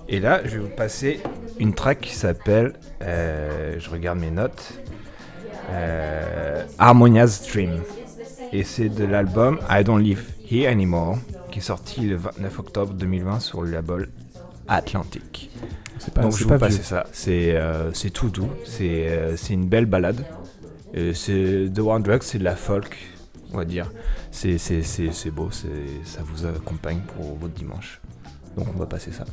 Et là, je vais vous passer une track qui s'appelle, euh, je regarde mes notes, euh, Harmonia's Dream. Et c'est de l'album I Don't Live Here Anymore, qui est sorti le 29 octobre 2020 sur le label pas, Donc je pas vous passe vieux. ça. C'est euh, tout doux. C'est euh, c'est une belle balade. C'est The One Drug, c'est de la folk, on va dire. C'est beau. Ça vous accompagne pour votre dimanche. Donc on va passer ça.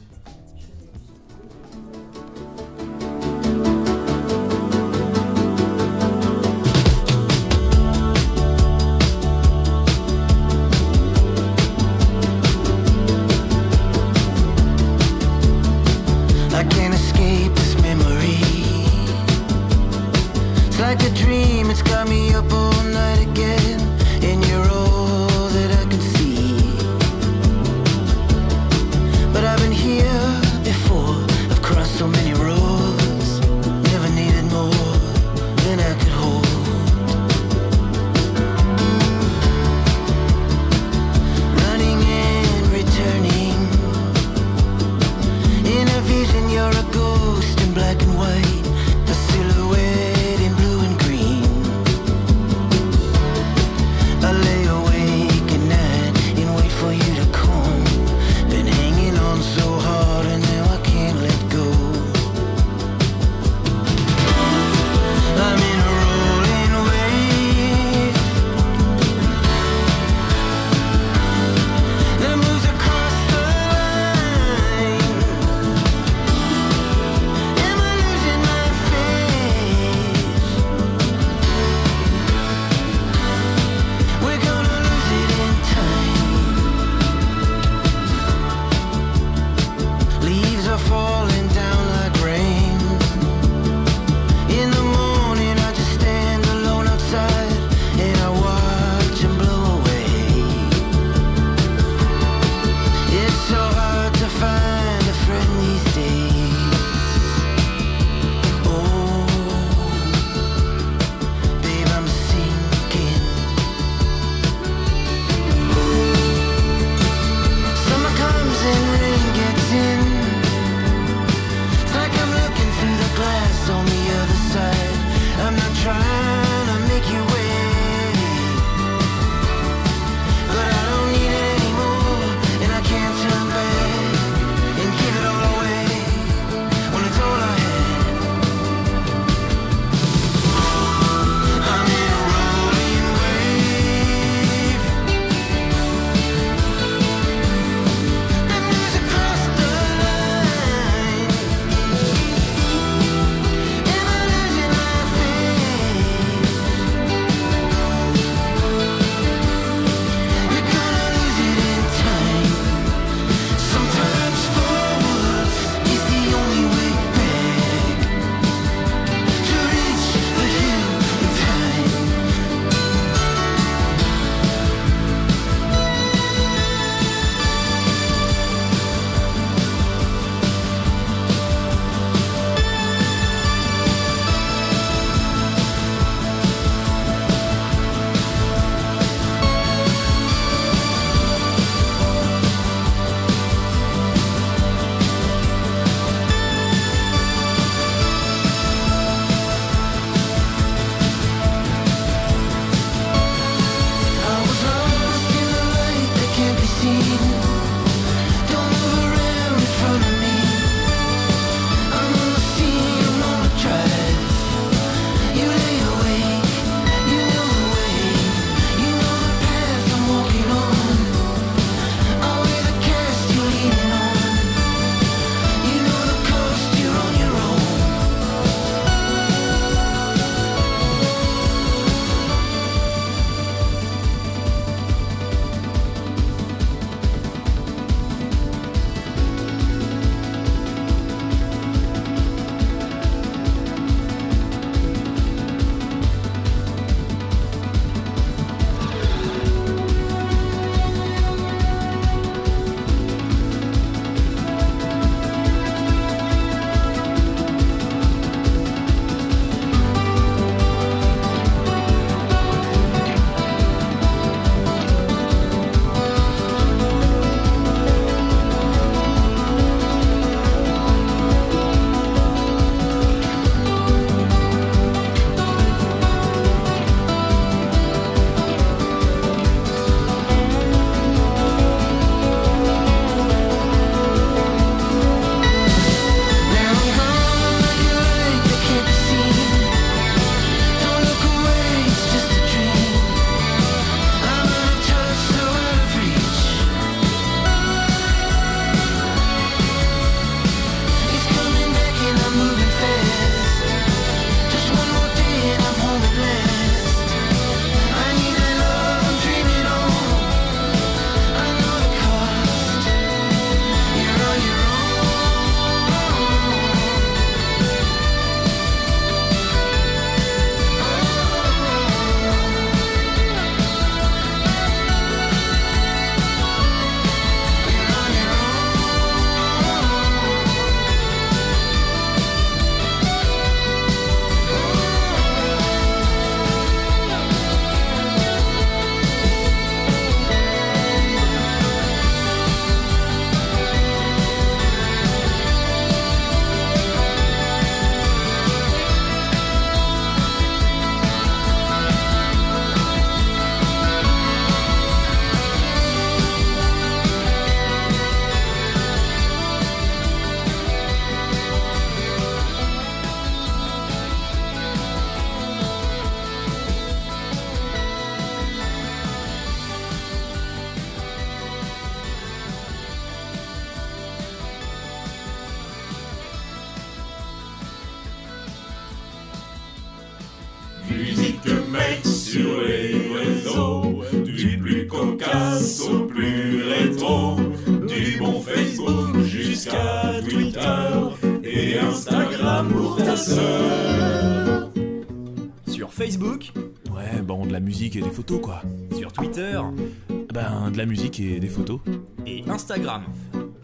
Instagram.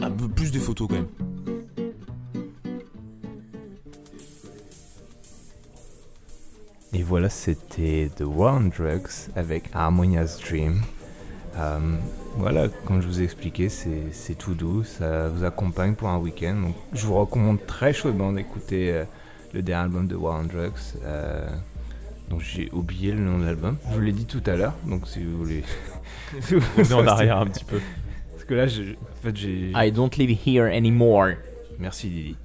Un peu plus des photos quand même. Et voilà, c'était The War on Drugs avec Harmonious Dream. Euh, voilà, comme je vous ai expliqué, c'est tout doux, ça vous accompagne pour un week-end. Donc, je vous recommande très chaudement d'écouter euh, le dernier album de War on Drugs. euh, donc j'ai oublié le nom de l'album. Je vous l'ai dit tout à l'heure, donc si vous voulez. si vous en arrière un petit peu. Parce que là, je- fait, j'ai. I don't live here anymore. Merci Lily.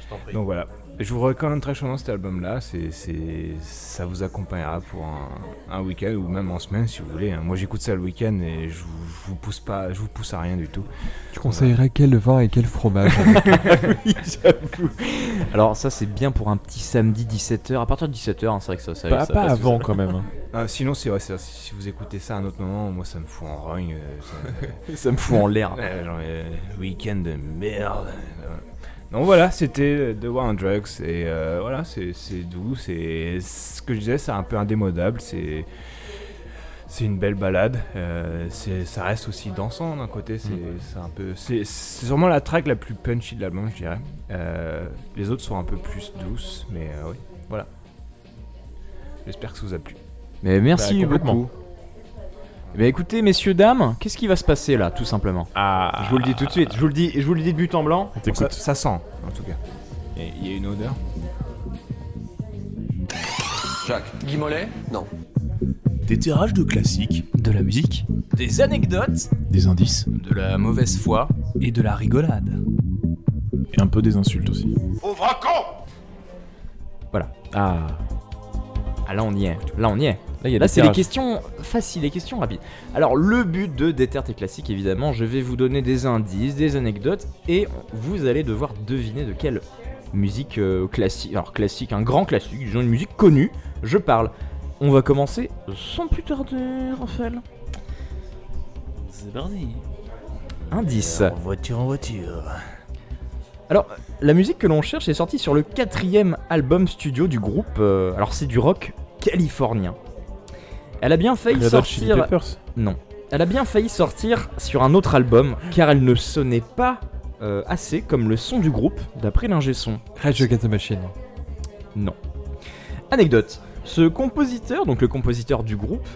je t'en prie. Donc voilà, je vous recommande très chaudement cet album-là. C'est, c'est, ça vous accompagnera pour un, un week-end ou même en semaine si vous voulez. hein. Moi, j'écoute ça le week-end et je vous, je vous pousse pas, je vous pousse à rien du tout. Tu conseillerais quel vin et quel fromage Alors ça c'est bien pour un petit samedi 17h. À partir de 17h, c'est vrai que ça, ça, Pas, ça pas passe avant quand même. hein. Ah, sinon, c'est vrai, c'est- si vous écoutez ça à un autre moment, moi, ça me fout en rogne. euh, ça- Ça me fout en l'air. Ouais, genre, euh, week-end de merde. Donc voilà, c'était The War on Drugs et euh, voilà, c'est doux, c'est ce que je disais, c'est un peu indémodable, c'est c'est une belle balade, euh, c'est ça reste aussi dansant d'un côté, c'est c'est un peu c'est sûrement la track la plus punchy de l'album, je dirais. Euh, les autres sont un peu plus douces, mais euh, oui, voilà. J'espère que ça vous a plu. Mais merci Bah, beaucoup. Eh bien, écoutez, messieurs, dames, qu'est-ce qui va se passer là, tout simplement? Ah, Je vous le dis tout de suite, je vous le dis, je vous le dis de but en blanc. on ça, t'écoute. ça sent, en tout cas. Et Il y a une odeur? Guy Mollet? Non. Des tirages de classiques, De la musique, Des anecdotes? Des indices de la mauvaise foi? Et de la rigolade. Et un peu des insultes aussi. Voilà. Ah, Ah là on y est, là on y est. là il y a Là des c'est les questions faciles, les questions rapides. Alors le but de Déter tes classiques évidemment, je vais vous donner des indices, des anecdotes et vous allez devoir deviner de quelle musique euh, classique, alors classique, un grand classique, disons une musique connue, je parle. On va commencer sans plus tarder, Raphaël. C'est parti. Indice. En voiture, en voiture. Alors, la musique que l'on cherche est sortie sur le quatrième album studio du groupe. euh, alors, c'est du rock californien. Elle a bien failli Red Hot Chili sortir. Peppers. Non. Elle a bien failli sortir sur un autre album, car elle ne sonnait pas euh, assez comme le son du groupe, d'après l'ingé son. Rage Against the Machine. Non. Anecdote. Ce compositeur, donc le compositeur du groupe,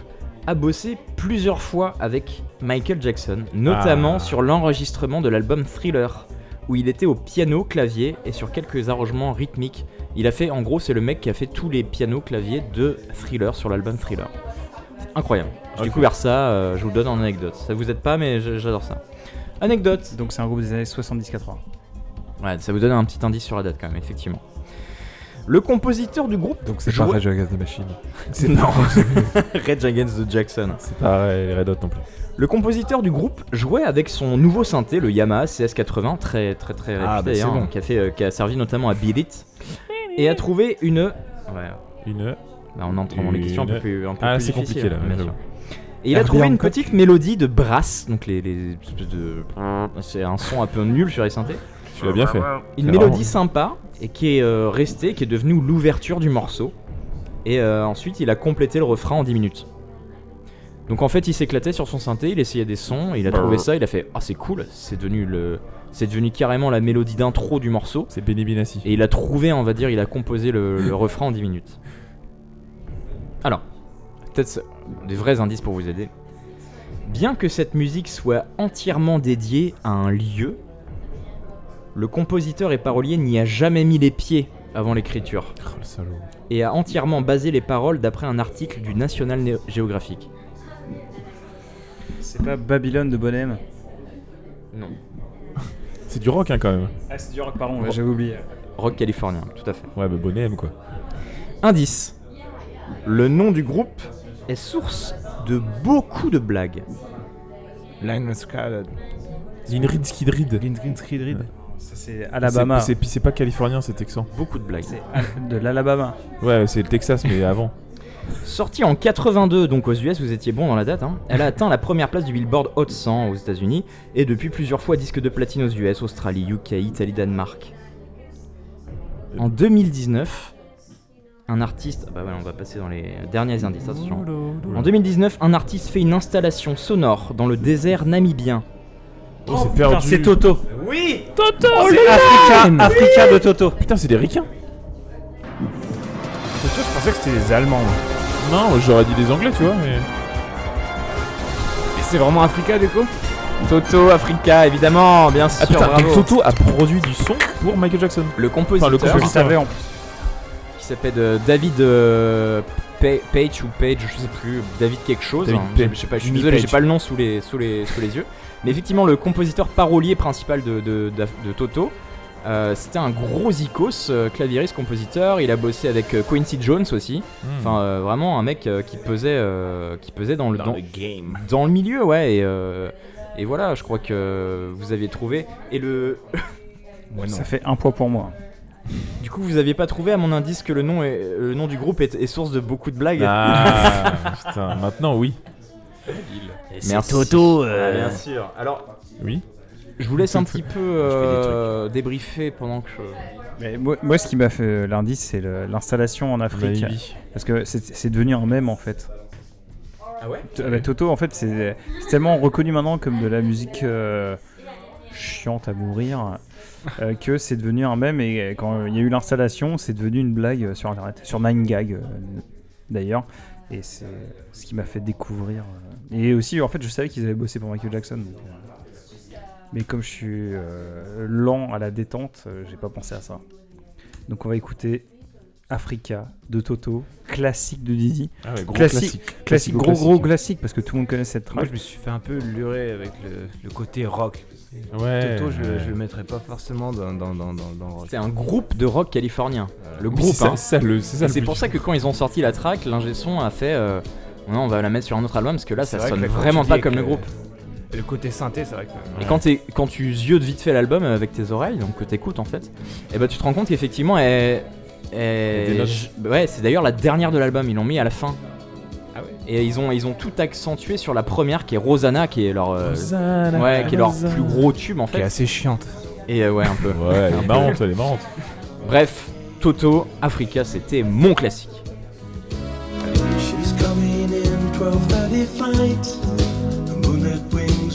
a bossé plusieurs fois avec Michael Jackson, notamment Ah. sur l'enregistrement de l'album Thriller, où il était au piano, clavier et sur quelques arrangements rythmiques. Il a fait, en gros, c'est le mec qui a fait tous les pianos, claviers de Thriller sur l'album Thriller. C'est incroyable. J'ai Ok. découvert ça, euh, je vous le donne en anecdote. Ça vous aide pas, mais j'adore ça. Anecdote. Donc c'est un groupe des années 70-80. Ouais, ça vous donne un petit indice sur la date quand même, effectivement. Le compositeur du groupe. Donc c'est pas Rage Against the Machine. C'est non. Rage Against the Jackson. C'est pas ouais, les Red Hot non plus. Le compositeur du groupe jouait avec son nouveau synthé, le Yamaha CS80, très très très réputé Ah, bah, d'ailleurs, bon. qui, a fait, euh, qui a servi notamment à Beat It, et a trouvé une. Ouais, Une. bah, on entre dans les questions un peu plus, un peu Ah, c'est compliqué, là, bien j'avoue. sûr. Et il a trouvé une petite mélodie de brass, donc les, les espèces de. C'est un son un peu nul sur les synthés. Tu l'as bien fait. Une mélodie sympa et qui est euh, restée, qui est devenue l'ouverture du morceau. Et euh, ensuite, il a complété le refrain en 10 minutes. Donc en fait, il s'éclatait sur son synthé, il essayait des sons, il a trouvé ça, il a fait ah c'est cool, c'est devenu le, c'est devenu carrément la mélodie d'intro du morceau. C'est Benny Benassi. Et il a trouvé, on va dire, il a composé le, le refrain en 10 minutes. Alors, peut-être des vrais indices pour vous aider. Bien que cette musique soit entièrement dédiée à un lieu, le compositeur et parolier n'y a jamais mis les pieds avant l'écriture Oh, et a entièrement basé les paroles d'après un article du National Geographic. C'est pas Babylone de Bonhomme Non. C'est du rock hein, quand même. Ah, c'est du rock, pardon, ouais, j'avais oublié. Rock californien, tout à fait. Ouais, bah M quoi. Indice. Le nom du groupe est source de beaucoup de blagues. Line Scarlet. Linrid Skidrid. Lindgren Skidrid. Ça, c'est Alabama. C'est c'est- c'est pas californien, c'est texan. Beaucoup de blagues. C'est de l'Alabama. Ouais, c'est le Texas, mais avant. Sortie en 82, donc aux US, vous étiez bon dans la date, hein. elle a atteint la première place du Billboard Hot 100 aux États-Unis et depuis plusieurs fois disque de platine aux US, Australie, UK, Italie, Danemark. En 2019, un artiste. ah Bah voilà, on va passer dans les derniers indices, attention. En 2019, un artiste fait une installation sonore dans le désert namibien. Oh, c'est perdu. c'est Toto. Oui Toto C'est Africa, Africa de Toto. Putain, c'est des ricains. Toto, je pensais que c'était des Allemands. moi. Non, j'aurais dit des anglais, tu vois, mais. Et c'est vraiment Africa du coup Toto, Africa, évidemment, bien sûr. Ah putain, bravo. Toto a produit du son pour Michael Jackson. Le compositeur, Enfin, le compositeur. savais en plus. qui s'appelle euh, David euh, Pa- Page ou Page, je sais plus, David quelque chose. David hein, Page. je sais pas, je suis désolé, j'ai pas le nom sous les, sous les, sous les yeux. Mais effectivement, le compositeur parolier principal de, de Toto, euh, c'était un gros icos, euh, clavieriste, compositeur. Il a bossé avec euh, Quincy Jones aussi. Hmm. Enfin, euh, vraiment un mec euh, qui pesait, euh, qui pesait dans le, Dans dans, le game. dans le milieu, ouais. Et, euh, et voilà, je crois que vous aviez trouvé. Et le. Ça fait un point pour moi. du coup, vous aviez pas trouvé à mon indice que le nom, est, le nom du groupe est, est source de beaucoup de blagues. Ah, putain, maintenant oui. Merci. Toto, Ah, bien sûr. Alors, Oui. Je vous laisse un petit peu euh, débriefer pendant que je. Mais moi, moi, ce qui m'a fait l'indice, c'est l'installation en Afrique. Namibie. Parce que c'est devenu un mème en fait. Ah ouais bah, Toto, en fait, c'est tellement reconnu maintenant comme de la musique euh, chiante à mourir euh, que c'est devenu un mème. Et quand il y a eu l'installation, c'est devenu une blague euh, sur internet, sur 9gag euh, d'ailleurs. Et c'est ce qui m'a fait découvrir. euh, Et aussi, en fait, je savais qu'ils avaient bossé pour Michael Jackson. donc, euh, Mais comme je suis euh, lent à la détente, euh, j'ai pas pensé à ça. Donc on va écouter Africa de Toto, classique de Didi. Ah ouais, gros Classique. classique. Classique, gros classique. gros classique parce que tout le monde connaît cette Moi, track. je me suis fait un peu lurer avec le, le côté rock. Ouais. Toto, je, ouais. je le mettrais pas forcément dans, dans, dans, dans, dans le rock. C'est un groupe de rock californien. Le Oui, groupe, c'est ça, hein. c'est ça, le- ça le pour ça que quand ils ont sorti la track, l'ingé son a fait. euh, non, on va la mettre sur un autre album parce que là, ça vrai sonne vraiment pas comme le groupe. Le côté synthé, c'est vrai que. Et quand, t'es- quand tu ziodes vite fait l'album avec tes oreilles, donc que t'écoutes en fait, et bah tu te rends compte qu'effectivement, elle, ouais, c'est d'ailleurs la dernière de l'album, ils l'ont mis à la fin. Ah ouais? Et ils ont, ils ont tout accentué sur la première qui est Rosanna, qui est leur, euh, Rosanna, ouais, qui est leur Rosanna. plus gros tube en Qui est fait. assez chiante. Et euh, ouais, un peu. Ouais, elle est marrante, elle est marrante. Bref, Toto, Africa, c'était mon classique. She's coming in 12:30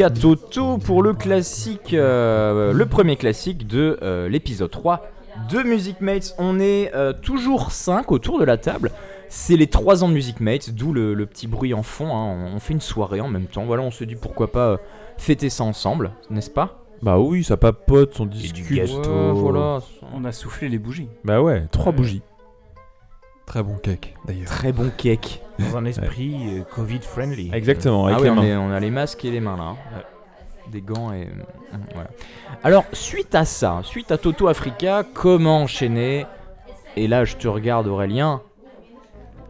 Africa Toto pour le classique, euh, le premier classique de euh, l'épisode 3 de Music Mates. On est euh, toujours 5 autour de la table. C'est les 3 ans de Music Mates, d'où le, le petit bruit en fond. hein. On, on fait une soirée en même temps. Voilà, on se dit pourquoi pas euh, fêter ça ensemble, n'est-ce pas? Bah oui, ça papote, on Et du discute. gâteau, voilà. On a soufflé les bougies. Bah ouais, trois bougies. Très bon cake, d'ailleurs. Très bon cake. Dans un esprit euh, Covid-friendly. Exactement, avec Ah les oui, on, mains. est- on a les masques et les mains là. hein. Des gants et. hum, Voilà. Alors, suite à ça, suite à Toto Africa, comment enchaîner? Et là, je te regarde, Aurélien.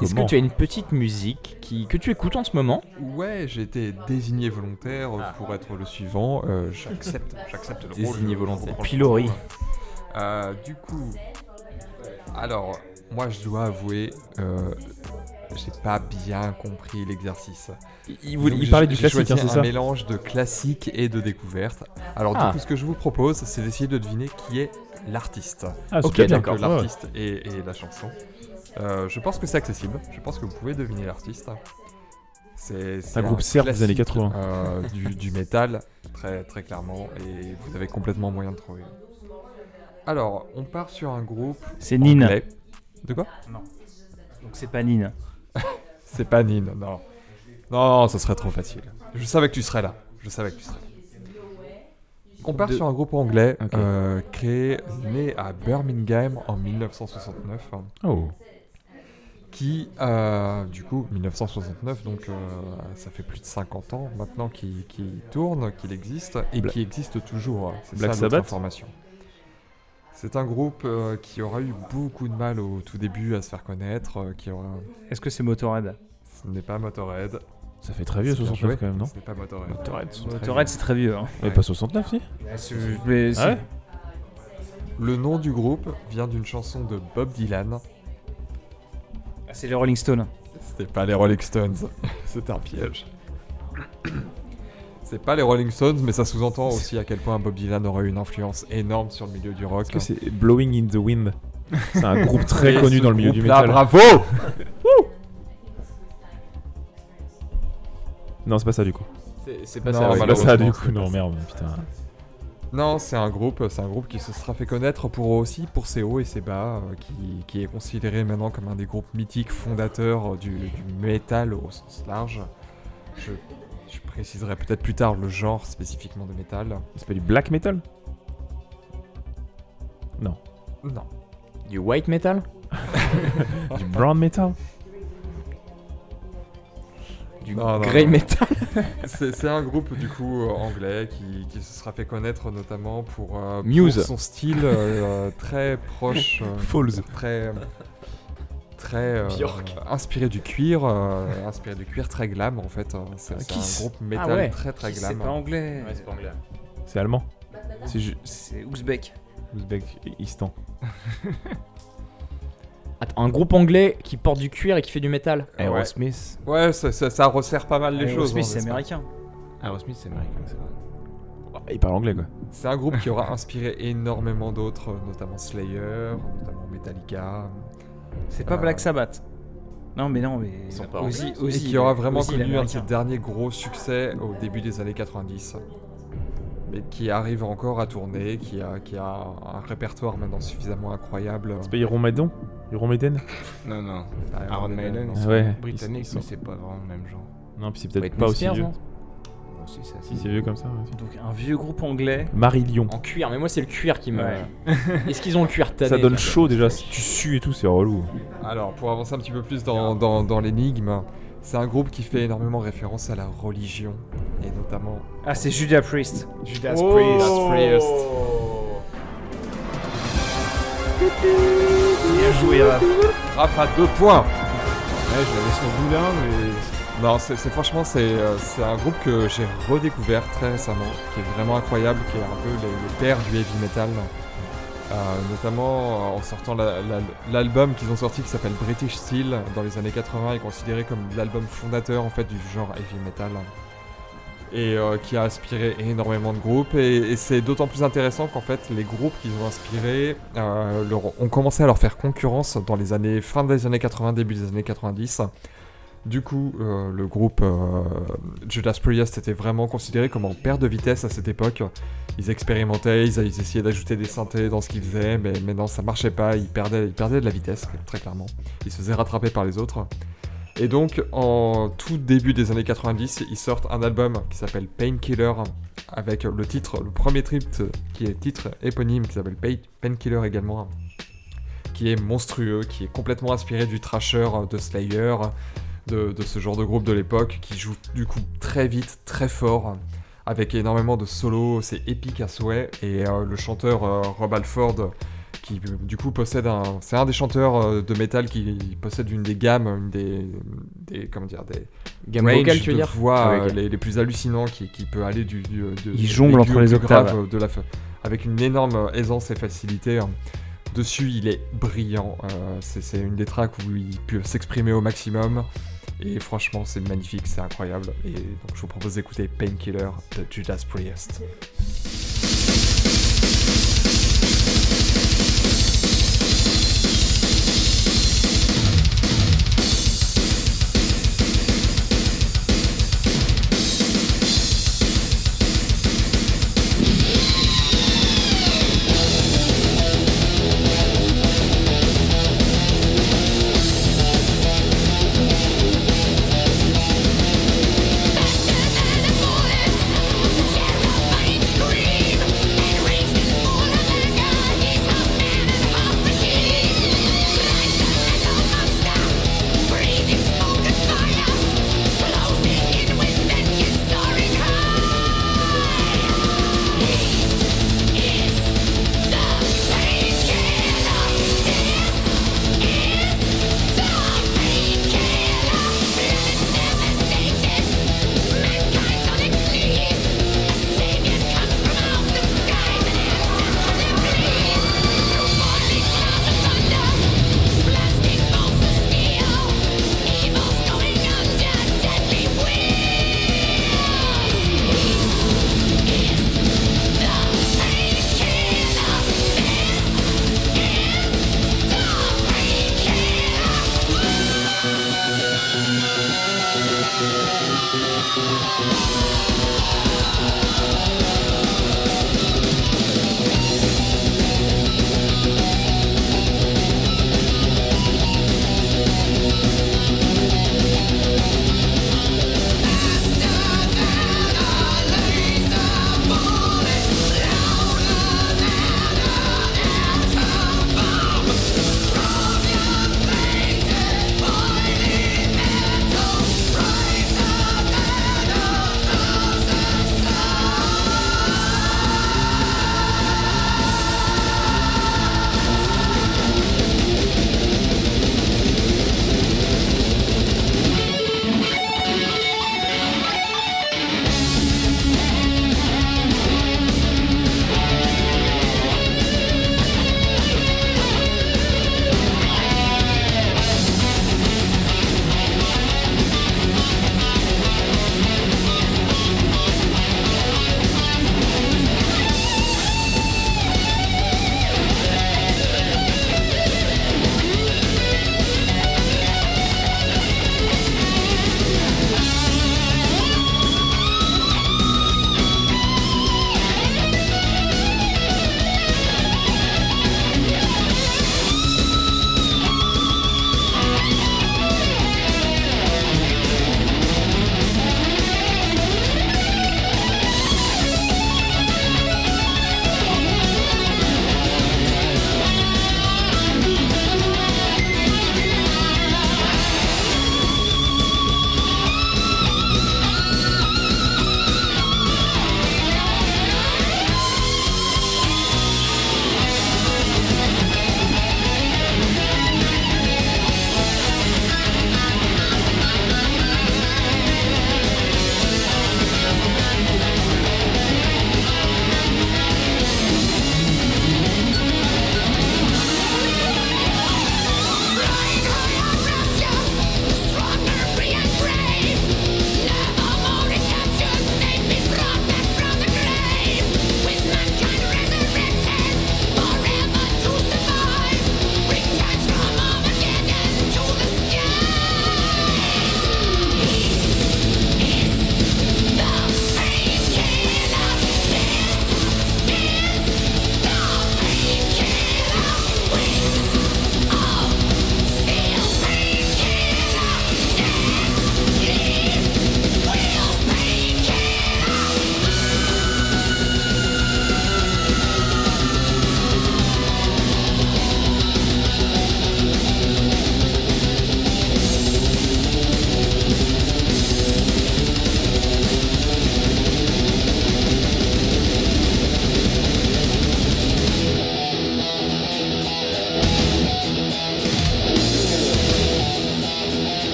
Est-ce que Comment? tu as une petite musique qui, que tu écoutes en ce moment? Ouais, j'ai été désigné volontaire euh, Ah. pour être le suivant. Euh, j'accepte, j'accepte le rôle. Désigné volontaire. Pilori. Euh, du coup, alors, moi je dois avouer, euh, j'ai pas bien compris l'exercice. Il, Donc, il parlait du classique, hein, c'est un ça mélange de classique et de découverte. Alors Ah. du coup, ce que je vous propose, c'est d'essayer de deviner qui est l'artiste. Ah, Ok, d'accord. Euh, l'artiste et, et la chanson. Euh, je pense que c'est accessible. Je pense que vous pouvez deviner l'artiste. C'est un groupe serbe des années classique, 80. euh, du, du métal, très, très clairement, et vous avez complètement moyen de trouver. Alors, on part sur un groupe. C'est Nina. De quoi Donc c'est pas Nina. C'est pas Nine, non. Non, ce serait trop facile. Je savais que tu serais là. Je savais que tu serais là. On part De- sur un groupe anglais euh, créé, né à Birmingham en 1969, hein, Oh. qui, euh, du coup, 1969, donc euh, ça fait plus de 50 ans maintenant qu'il tourne, qu'il existe, et Bla- qui existe toujours. C'est Black ça Sabbath information. C'est un groupe euh, qui aura eu beaucoup de mal au tout début à se faire connaître, euh, qui aura... Est-ce que c'est Motorhead Ce n'est pas Motorhead. Ça fait très vieux, C'est bien 69 joué. quand même, non Ce n'est pas Motorhead. Motorhead, c'est très Motorhead c'est très vieux. Hein. Mais pas 69, si Mais Ah ouais Le nom du groupe vient d'une chanson de Bob Dylan. Ah, c'est les Rolling Stones. C'était pas les Rolling Stones. C'était un piège. C'est pas les Rolling Stones, mais ça sous-entend aussi à quel point Bob Dylan aurait eu une influence énorme sur le milieu du rock. Est-ce que c'est Blowing in the Wind? C'est un groupe très connu dans le milieu du métal. Bravo Non, c'est pas ça du coup. C'est- pas Non, ça. Pas ça du coup, non, merde, putain. Non, c'est un groupe, c'est un groupe qui se sera fait connaître pour aussi pour ses hauts et ses bas, euh, qui, qui est considéré maintenant comme un des groupes mythiques fondateurs du, du métal au sens large. Je préciserai peut-être plus tard le genre spécifiquement de métal. C'est pas du black metal? Non. Du white metal? Du brown metal? Du Non, non, grey non. metal? C'est un groupe du coup euh, anglais qui, qui se sera fait connaître notamment pour, euh, pour son style euh, très proche, euh, Falls. très très euh, inspiré du cuir, euh, inspiré du cuir très glam en fait. euh, C'est c'est Kiss. un groupe métal ouais. très très C'est glam. pas anglais. C'est allemand. C'est ju- C'est Ouzbek. Ouzbek, Istan. Attends, un groupe anglais qui porte du cuir et qui fait du métal. Aerosmith. Ouais, ça, ça, ça resserre pas mal les choses. Aerosmith hein, c'est américain. Aerosmith, c'est américain, c'est vrai. Il parle anglais quoi. C'est un groupe qui aura inspiré énormément d'autres, euh, notamment Slayer, notamment Metallica. C'est pas Euh, Black Sabbath. Non mais non mais Ils sont pas Ozzy, et qui aura vraiment Ozzy, connu un de ses derniers gros succès au début des années 90. Mais qui arrive encore à tourner, qui a, qui a un répertoire maintenant suffisamment incroyable. C'est pas Iron Maiden? Iron Maiden? Non, non. Ah, Iron Maiden, Ah c'est ouais, britannique, ils sont- mais c'est pas vraiment le même genre. Non, puis c'est peut-être pas aussi vieux. Aussi, Si c'est vieux comme ça. ouais. Donc un vieux groupe anglais. Marillion. En cuir, mais moi c'est le cuir qui me. Ouais. Est-ce qu'ils ont le cuir tanné Ça donne chaud déjà, si tu sues et tout, c'est relou. Alors, pour avancer un petit peu plus dans, dans, dans l'énigme, c'est un groupe qui fait énormément référence à la religion, et notamment Ah c'est Judas Priest. Judas Oh Priest. Priest. Bien joué, Raph. Raph à deux points Ouais, je l'avais sur le là, mais. Non, c'est franchement, c'est euh, c'est un groupe que j'ai redécouvert très récemment, qui est vraiment incroyable, qui est un peu les, les pères du heavy metal. Euh, notamment euh, en sortant la- la- l'album qu'ils ont sorti qui s'appelle British Steel dans les années 80 est considéré comme l'album fondateur en fait du genre heavy metal et qui a inspiré énormément de groupes et, c'est d'autant plus intéressant qu'en fait les groupes qu'ils ont inspirés ont commencé à leur faire concurrence dans les années fin des années 80 début des années 90 Du coup, euh, le groupe euh, Judas Priest était vraiment considéré comme en perte de vitesse à cette époque. Ils expérimentaient, ils, essayaient d'ajouter des synthés dans ce qu'ils faisaient, mais, mais non, ça marchait pas, ils perdaient, de la vitesse, très clairement. Ils se faisaient rattraper par les autres. Et donc, en tout début des années 90, ils sortent un album qui s'appelle Painkiller, avec le titre, le premier titre, qui est titre éponyme, qui s'appelle Pain- Painkiller également, qui est monstrueux, qui est complètement inspiré du Thrasher de Slayer, de, de ce genre de groupe de l'époque, qui joue du coup très vite, très fort, avec énormément de solos, c'est épique à souhait, et euh, le chanteur euh, Rob Alford, qui euh, du coup possède un... C'est un des chanteurs euh, de métal qui possède une des gammes, une des... des comment dire, des... Gamme ranges vocale, tu veux de dire voix Ah les, les plus hallucinants qui, qui peut aller du... du Il jongle entre les octaves. de la avec une énorme aisance et facilité. hein. Dessus, il est brillant. euh, c'est c'est une des tracks où il peut s'exprimer au maximum. Et franchement, c'est magnifique, c'est incroyable. Et donc, je vous propose d'écouter Painkiller de Judas Priest.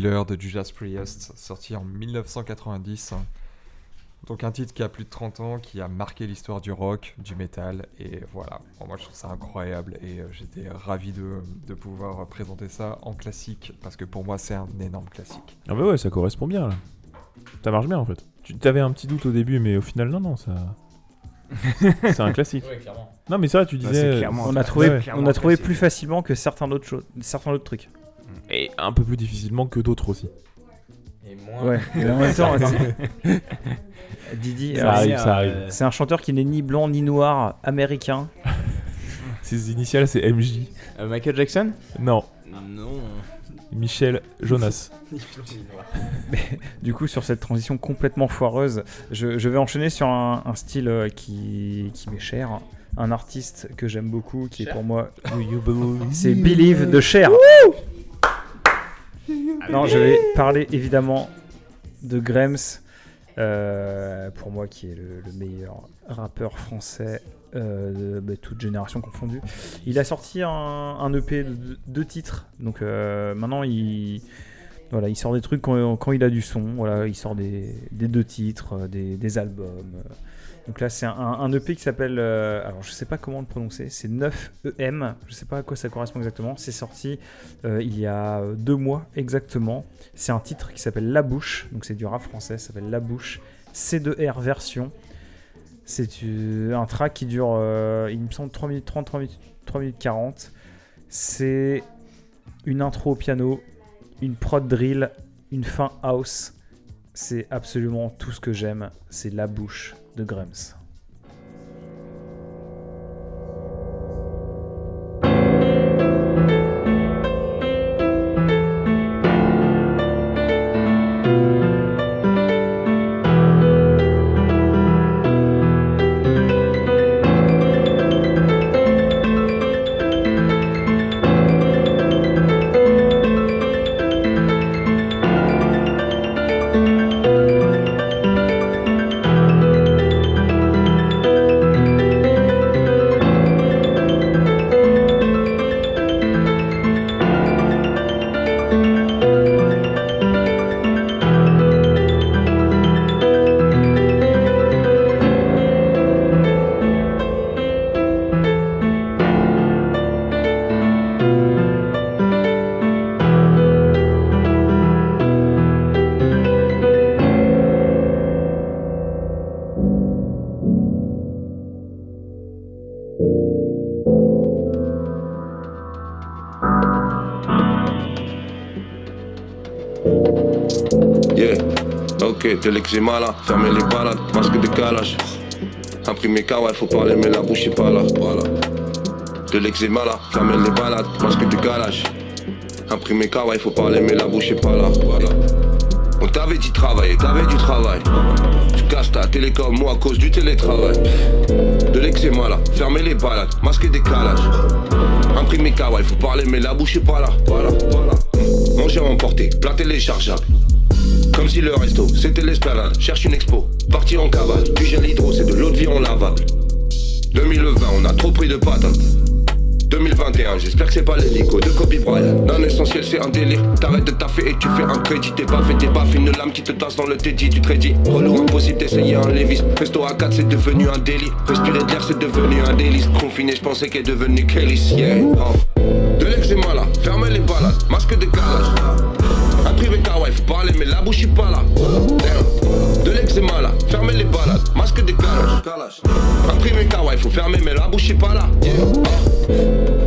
De Judas Priest, sorti en 1990. Donc un titre qui a plus de 30 ans, qui a marqué l'histoire du rock, du métal, et voilà. Bon, moi je trouve ça incroyable et euh, j'étais ravi de, de pouvoir présenter ça en classique, parce que pour moi c'est un énorme classique. Ah bah ouais, ça correspond bien là. Ça marche bien en fait. Tu avais un petit doute au début, mais au final, non, non, ça. c'est un classique. Ouais, clairement. Non, mais ça, tu Bah, disais. clairement On a trouvé, ouais. on a trouvé classique. plus facilement que certains autres choses, certains autres trucs. Et un peu plus difficilement que d'autres aussi. Et moins. Ouais, mais en même temps, c'est- Didi, Ça alors, arrive, c'est- ça arrive. c'est un chanteur qui n'est ni blanc ni noir, américain. Ses initiales, c'est MJ. Euh, Michael Jackson? Non, Non. Michel Jonas. Du coup, sur cette transition complètement foireuse, je, je vais enchaîner sur un, un style euh, qui, qui m'est cher, un artiste que j'aime beaucoup, qui est pour moi, c'est Believe de Cher. Non, je vais parler évidemment de Grems, euh, pour moi qui est le, le meilleur rappeur français euh, de bah, toute génération confondue. Il a sorti un, EP de de- deux titres, donc euh, maintenant il, voilà, il sort des trucs quand, il a du son, voilà, il sort des, deux titres, des albums. Donc là, c'est un, EP qui s'appelle, euh, alors je sais pas comment le prononcer, c'est 9EM, je sais pas à quoi ça correspond exactement. C'est sorti euh, il y a deux mois exactement. C'est un titre qui s'appelle La Bouche, donc c'est du rap français, ça s'appelle La Bouche, C2R version. C'est un track qui dure, euh, il me semble, 3 minutes 30, 3 minutes, 3 minutes 40. C'est une intro au piano, une prod drill, une fin house. C'est absolument tout ce que j'aime. C'est La Bouche de Grems. De l'eczéma là, fermez les balades, masque de calage. Imprimé kawaii, faut parler, mais la bouche est pas là, voilà. De l'eczéma là, fermez les balades, masque de calage. Imprimé kawaii, faut parler, mais la bouche est pas là, voilà. On t'avait dit travailler, t'avais du travail. Tu casses ta télécom, moi à cause du télétravail. De l'eczéma là, fermez les balades, masque des calages. Imprimé kawaii, faut parler, mais la bouche est pas là, voilà, voilà. Manger à emporter, plat téléchargeable. Comme si le resto, c'était l'esplanade. Cherche une expo, parti en cavale. Du gel hydro, c'est de l'eau de vie en lavable. 2020, on a trop pris de patates. 2021, j'espère que c'est pas l'hélico de Kobe Bryant. Non, l'essentiel, c'est un délire. T'arrêtes de taffer et tu fais un crédit. T'es pas fait, t'es pas une lame qui te tasse dans le teddy. Tu te dit, relou, impossible d'essayer un Levis. Resto à 4, c'est devenu un délit. Respirer de l'air, c'est devenu un délice. Confiné, je pensais qu'elle est Kelly. Yeah. Oh. De l'eczéma là, fermez les balades, masque de calage. Kawaii, faut parler, mais la bouche est pas là. Damn. De l'eczéma là, fermez les balades, masque de calage. Un privé kawaii, faut fermer, mais la bouche est pas là. Yeah. Ah.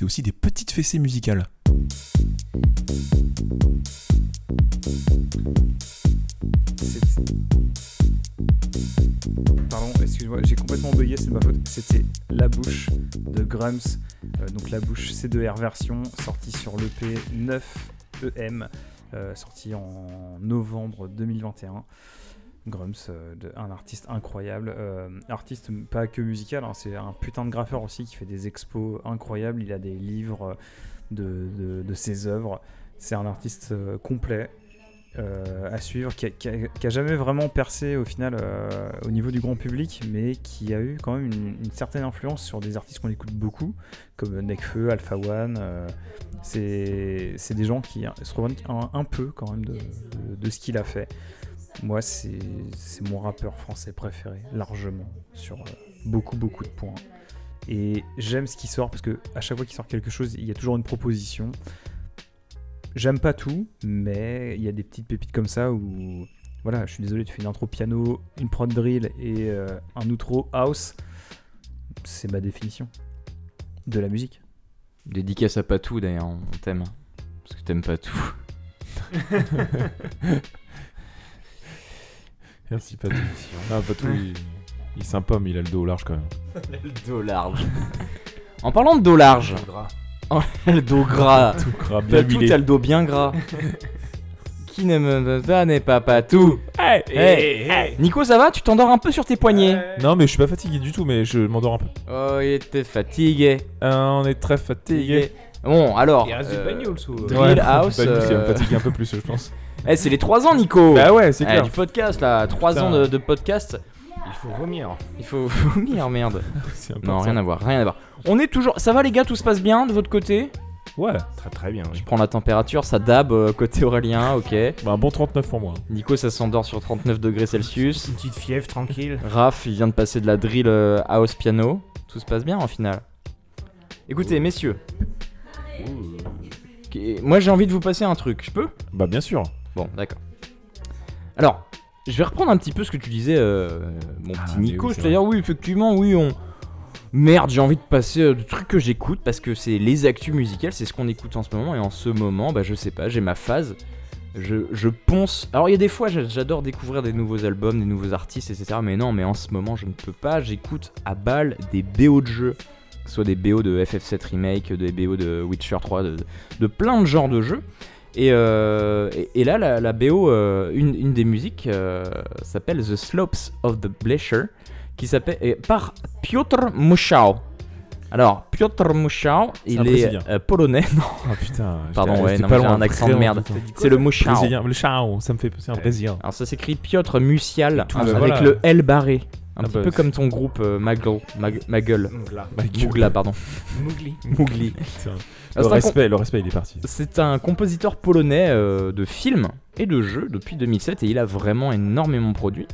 C'est aussi des petites fessées musicales. Pardon, excuse-moi, j'ai complètement bugué, c'est ma faute. C'était La Bouche de Grums. Euh, donc La Bouche C2R version, sortie sur l'EP 9EM, euh, sorti en novembre 2021. Grums, euh, un artiste incroyable. Euh, artiste pas que musical, hein, c'est un putain de graffeur aussi qui fait des expos incroyables. Il a des livres de, de- de ses œuvres. C'est un artiste euh, complet euh, à suivre, qui a, jamais vraiment percé au final euh, au niveau du grand public, mais qui a eu quand même une, certaine influence sur des artistes qu'on écoute beaucoup, comme Nekfeu, Alpha One. euh, c'est des gens qui se revendiquent un, un peu quand même de ce qu'il a fait. Moi, c'est mon rappeur français préféré, largement, sur euh, beaucoup, beaucoup de points. Et j'aime ce qui sort parce que à chaque fois qu'il sort quelque chose, il y a toujours une proposition. J'aime pas tout, mais il y a des petites pépites comme ça où, voilà, je suis désolé, tu fais une intro piano, une prod drill et euh, un outro house. C'est ma définition de la musique. Dédicace à Patou d'ailleurs, on t'aime. Parce que t'aimes pas tout. Merci Patou. Ah, Patou, il, il est sympa, mais il a le dos large quand même. le dos large. En parlant de dos large. Oh, le dos gras. Tout gras, bien Patou, t'as le dos bien gras. Qui ne me pas n'est pas Patou. Hey, Hey, hey. Nico, ça va? Tu t'endors un peu sur tes poignets? Non, mais je suis pas fatigué du tout, mais je m'endors un peu. Oh, il était fatigué. Ah, on est très fatigué. Bon, alors. Il reste du euh, bagnole sous. Drill Ouais, House. Va me euh, fatiguer un peu plus, je pense. Eh, c'est les 3 ans, Nico Bah ouais, c'est Eh, clair. Du podcast, là. 3 Putain. ans de, de podcast. Il faut vomir. Il faut vomir, merde. C'est Non, rien à voir, rien à voir. On est toujours. Ça va, les gars Tout se passe bien de votre côté? Ouais, Très très bien. Je prends la température, ça dab euh, côté Aurélien, ok. bah, un bon 39 pour moi. Nico, ça s'endort sur 39 degrés Celsius. Une petite fièvre tranquille. Raph, il vient de passer de la drill euh, house piano. Tout se passe bien en finale. Écoutez, messieurs. Ok, Moi, j'ai envie de vous passer un truc. Je peux? Bah, bien sûr. Bon, d'accord. Alors, je vais reprendre un petit peu ce que tu disais, euh, mon Ah, petit mais Nico. oui, c'est C'est-à-dire, oui, effectivement, oui, on. Merde, j'ai envie de passer euh, de trucs que j'écoute parce que c'est les actus musicales, c'est ce qu'on écoute en ce moment. Et en ce moment, bah, je sais pas, j'ai ma phase. Je, je ponce. Alors, il y a des fois, j'a- j'adore découvrir des nouveaux albums, des nouveaux artistes, etc. Mais non, mais en ce moment, je ne peux pas. J'écoute à balle des BO de jeux. Que ce soit des BO de FF7 Remake, des BO de Witcher 3, de, de plein de genres de jeux. Et, euh, et, et là, la, la BO, euh, une, une des musiques euh, s'appelle The Slopes of the Glacier, qui s'appelle par Piotr Mushał. Alors, Piotr Mushał, C'est il est polonais. Non, Ah putain. pardon, ouais, non, pas loin, un accent de merde. C'est le Mushał. Brésilien. Le chao, ça me fait à un Brésilien. Alors, ça s'écrit Piotr Musial Tout, avec voilà. le L barré. Un Ah petit bah, peu c'est- comme ton groupe euh, Maggle, Mag- Maggle. Mougla. Mougla, pardon. Mougli. Mougli. Ah, Le un respect, le respect, il est parti. C'est un compositeur polonais euh, de films et de jeux depuis 2007 et il a vraiment énormément produit.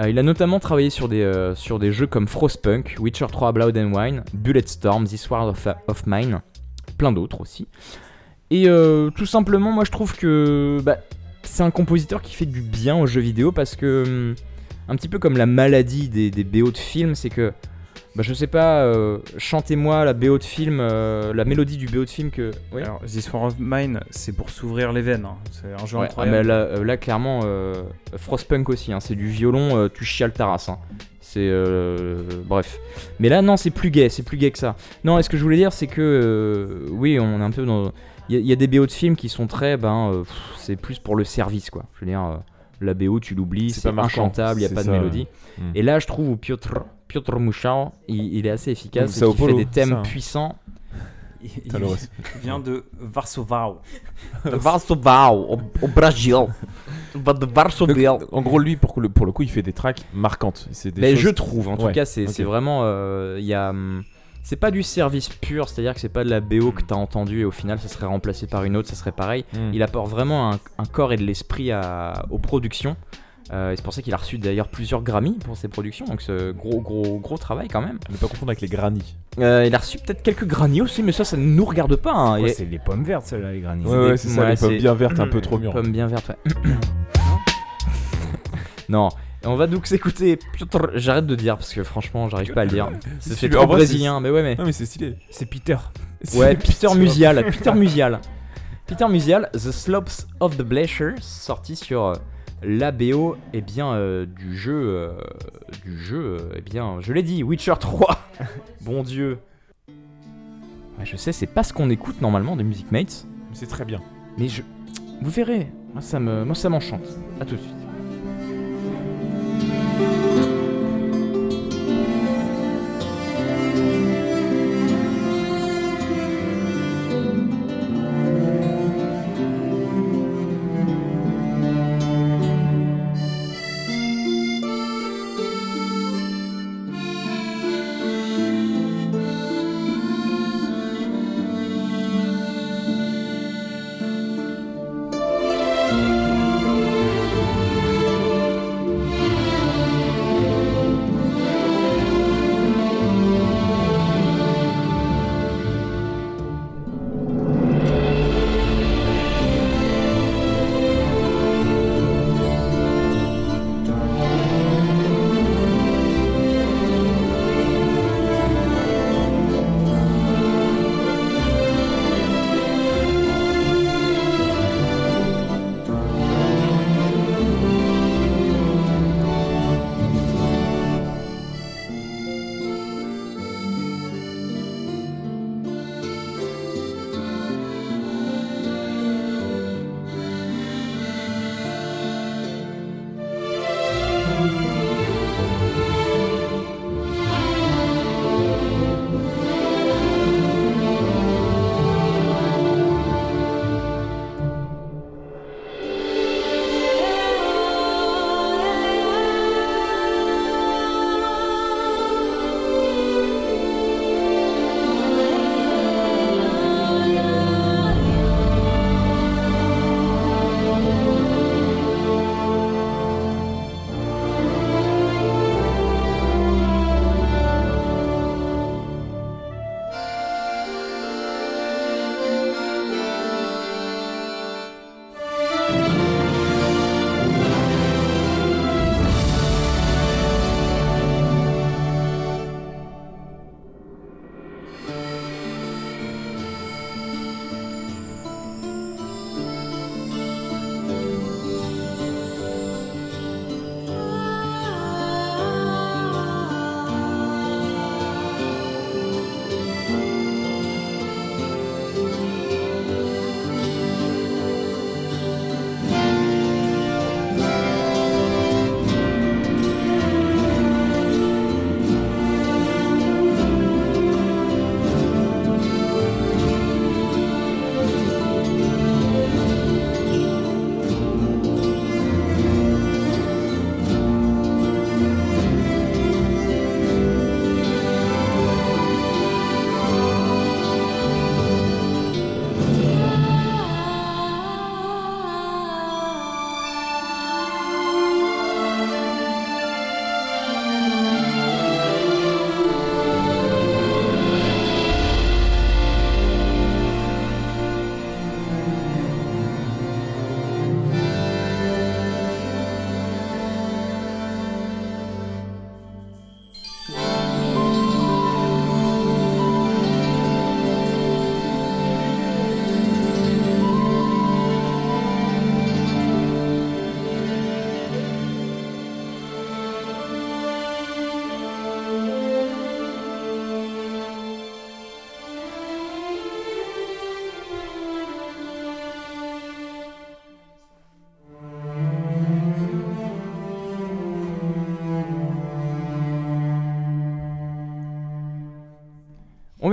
Euh, il a notamment travaillé sur des, euh, sur des jeux comme Frostpunk, Witcher 3 Blood and Wine, Bulletstorm, This War of, of Mine, plein d'autres aussi. Et euh, tout simplement, moi je trouve que bah, c'est un compositeur qui fait du bien aux jeux vidéo parce que, hum, un petit peu comme la maladie des, des BO de films, c'est que bah, je sais pas, euh, chantez-moi la BO de film, euh, la mélodie du BO de film que. Oui. Alors, This War of Mine, c'est pour s'ouvrir les veines. hein. C'est un jeu Ouais, ah, incroyable. mais là, euh, là, clairement, euh, Frostpunk aussi, hein, c'est du violon, euh, tu chiales ta race. hein. C'est. euh, bref. Mais là, non, c'est plus gay, c'est plus gay que ça. Non, et ce que je voulais dire, c'est que. euh, oui, on est un peu dans. Il y, a- il y a des BO de films qui sont très. Ben, euh, pff, c'est plus pour le service, quoi. Je veux dire, euh, la BO, tu l'oublies, C'est inchantable, il n'y a pas de ça, mélodie. Mm. Et là, je trouve où Piotr, Piotr Mushał, il, il est assez efficace, Sao qu'il fait des thèmes ça, puissants. Il, il vient de Varsovie. De Varsovie, au, au Brésil. De Varsovie. En gros, lui, pour le, pour le coup, il fait des tracks marquantes. C'est des Mais choses- je trouve, en tout Ouais, cas, c'est vraiment. euh, Il y a. hum, C'est pas du service pur, c'est-à-dire que c'est pas de la BO que t'as entendu et au final ça serait remplacé par une autre, ça serait pareil. Mm. Il apporte vraiment un, un corps et de l'esprit aux productions. Euh, c'est pour ça qu'il a reçu d'ailleurs plusieurs Grammy pour ses productions, donc c'est gros gros gros travail quand même. Ne pas confondre avec les granny. Euh, il a reçu peut-être quelques Grammy aussi, mais ça ça ne nous regarde pas. hein. Ouais, Et- c'est les pommes vertes, celles-là, les granits. Ouais, ouais, c'est ça, les pommes bien vertes, un peu trop mûres. Pomme bien verte, ouais. non, on va donc s'écouter. J'arrête de dire parce que franchement, j'arrive pas à le dire. C'est fait trop brésilien, mais ouais, mais. Non, mais c'est stylé. C'est Peter. Ouais, Peter Musial, Peter Musial. Peter Musial, The Slopes of the Glacier, sorti sur euh, l'ABO eh bien, euh, du jeu. euh, du jeu, eh bien, je l'ai dit, Witcher 3. bon Dieu. Ouais, je sais, c'est pas ce qu'on écoute normalement de Music Mates, C'est très bien. mais je. Vous verrez, moi ça me, moi ça m'enchante. À tout de suite.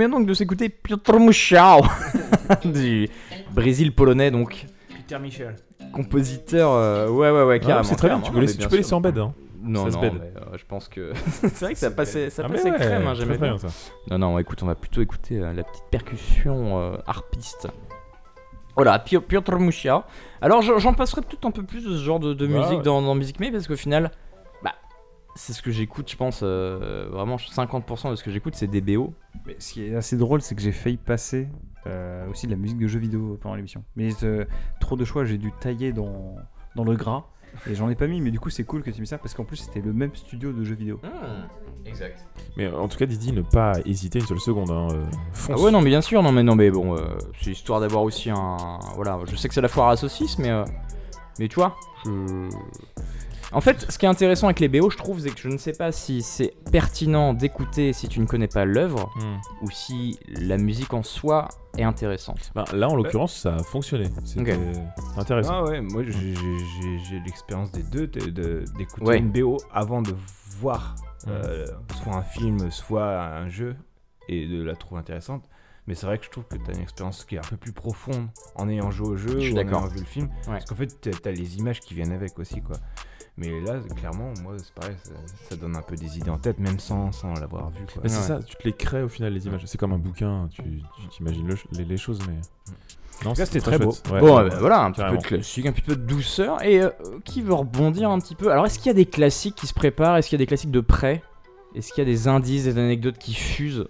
Vient donc de s'écouter Piotr Musiał du Brésil polonais donc Peter Michel. compositeur euh, ouais ouais ouais Ah, carrément. c'est très bien, tu peux laisser- bien tu peux laisser en bed, hein. Non Ça non, mais, euh, je pense que c'est vrai que ça passait ça Ah, passait ouais, crème hein, j'aimais bien. ça. Non non, écoute, on va plutôt écouter euh, la petite percussion euh, harpiste. Voilà, Pio- Piotr Musiał. Alors j'en passerai peut-être un peu plus de ce genre de, de musique ouais. dans, dans Music Me parce qu'au final, c'est ce que j'écoute, je pense, euh, vraiment 50% de ce que j'écoute, c'est des BO. Mais ce qui est assez drôle, c'est que j'ai failli passer euh, aussi de la musique de jeux vidéo pendant l'émission. Mais euh, trop de choix, j'ai dû tailler dans, dans le gras. Et j'en ai pas mis, mais du coup, c'est cool que tu mis ça parce qu'en plus, c'était le même studio de jeux vidéo. exact. Mais en tout cas, Didi, ne pas hésiter une seule seconde. Hein, euh, fonce. Ah ouais, non, mais bien sûr, non, mais non, mais bon, euh, c'est histoire d'avoir aussi un. Voilà, je sais que c'est la foire à saucisses, mais. euh, mais tu vois, je. En fait, ce qui est intéressant avec les BO, je trouve, c'est que je ne sais pas si c'est pertinent d'écouter si tu ne connais pas l'œuvre Hmm. ou si la musique en soi est intéressante. Bah, là, en l'occurrence, ça a fonctionné. C'était Ok. intéressant. Ah ouais, moi j'ai- l'expérience des deux, de- de- d'écouter Ouais. une BO avant de voir euh, soit un film, soit un jeu, et de la trouver intéressante. Mais c'est vrai que je trouve que tu as une expérience qui est un peu plus profonde en ayant joué au jeu Je suis ou en ayant vu le film. Parce qu'en fait, tu as les images qui viennent avec aussi. quoi. Mais là, clairement, moi, c'est pareil, ça, ça donne un peu des idées en tête, même sans, sans l'avoir vu. Quoi. Mais c'est ça, tu te les crées au final, les images. C'est comme un bouquin, tu tu t'imagines le- les, les choses, mais. Non, tout cas, c'était très. Ouais, bon, ouais, bah, voilà, un petit peu de classique, un petit peu de douceur. Et euh, qui veut rebondir un petit peu? Alors, est-ce qu'il y a des classiques qui se préparent? Est-ce qu'il y a des classiques de près? Est-ce qu'il y a des indices, des anecdotes qui fusent?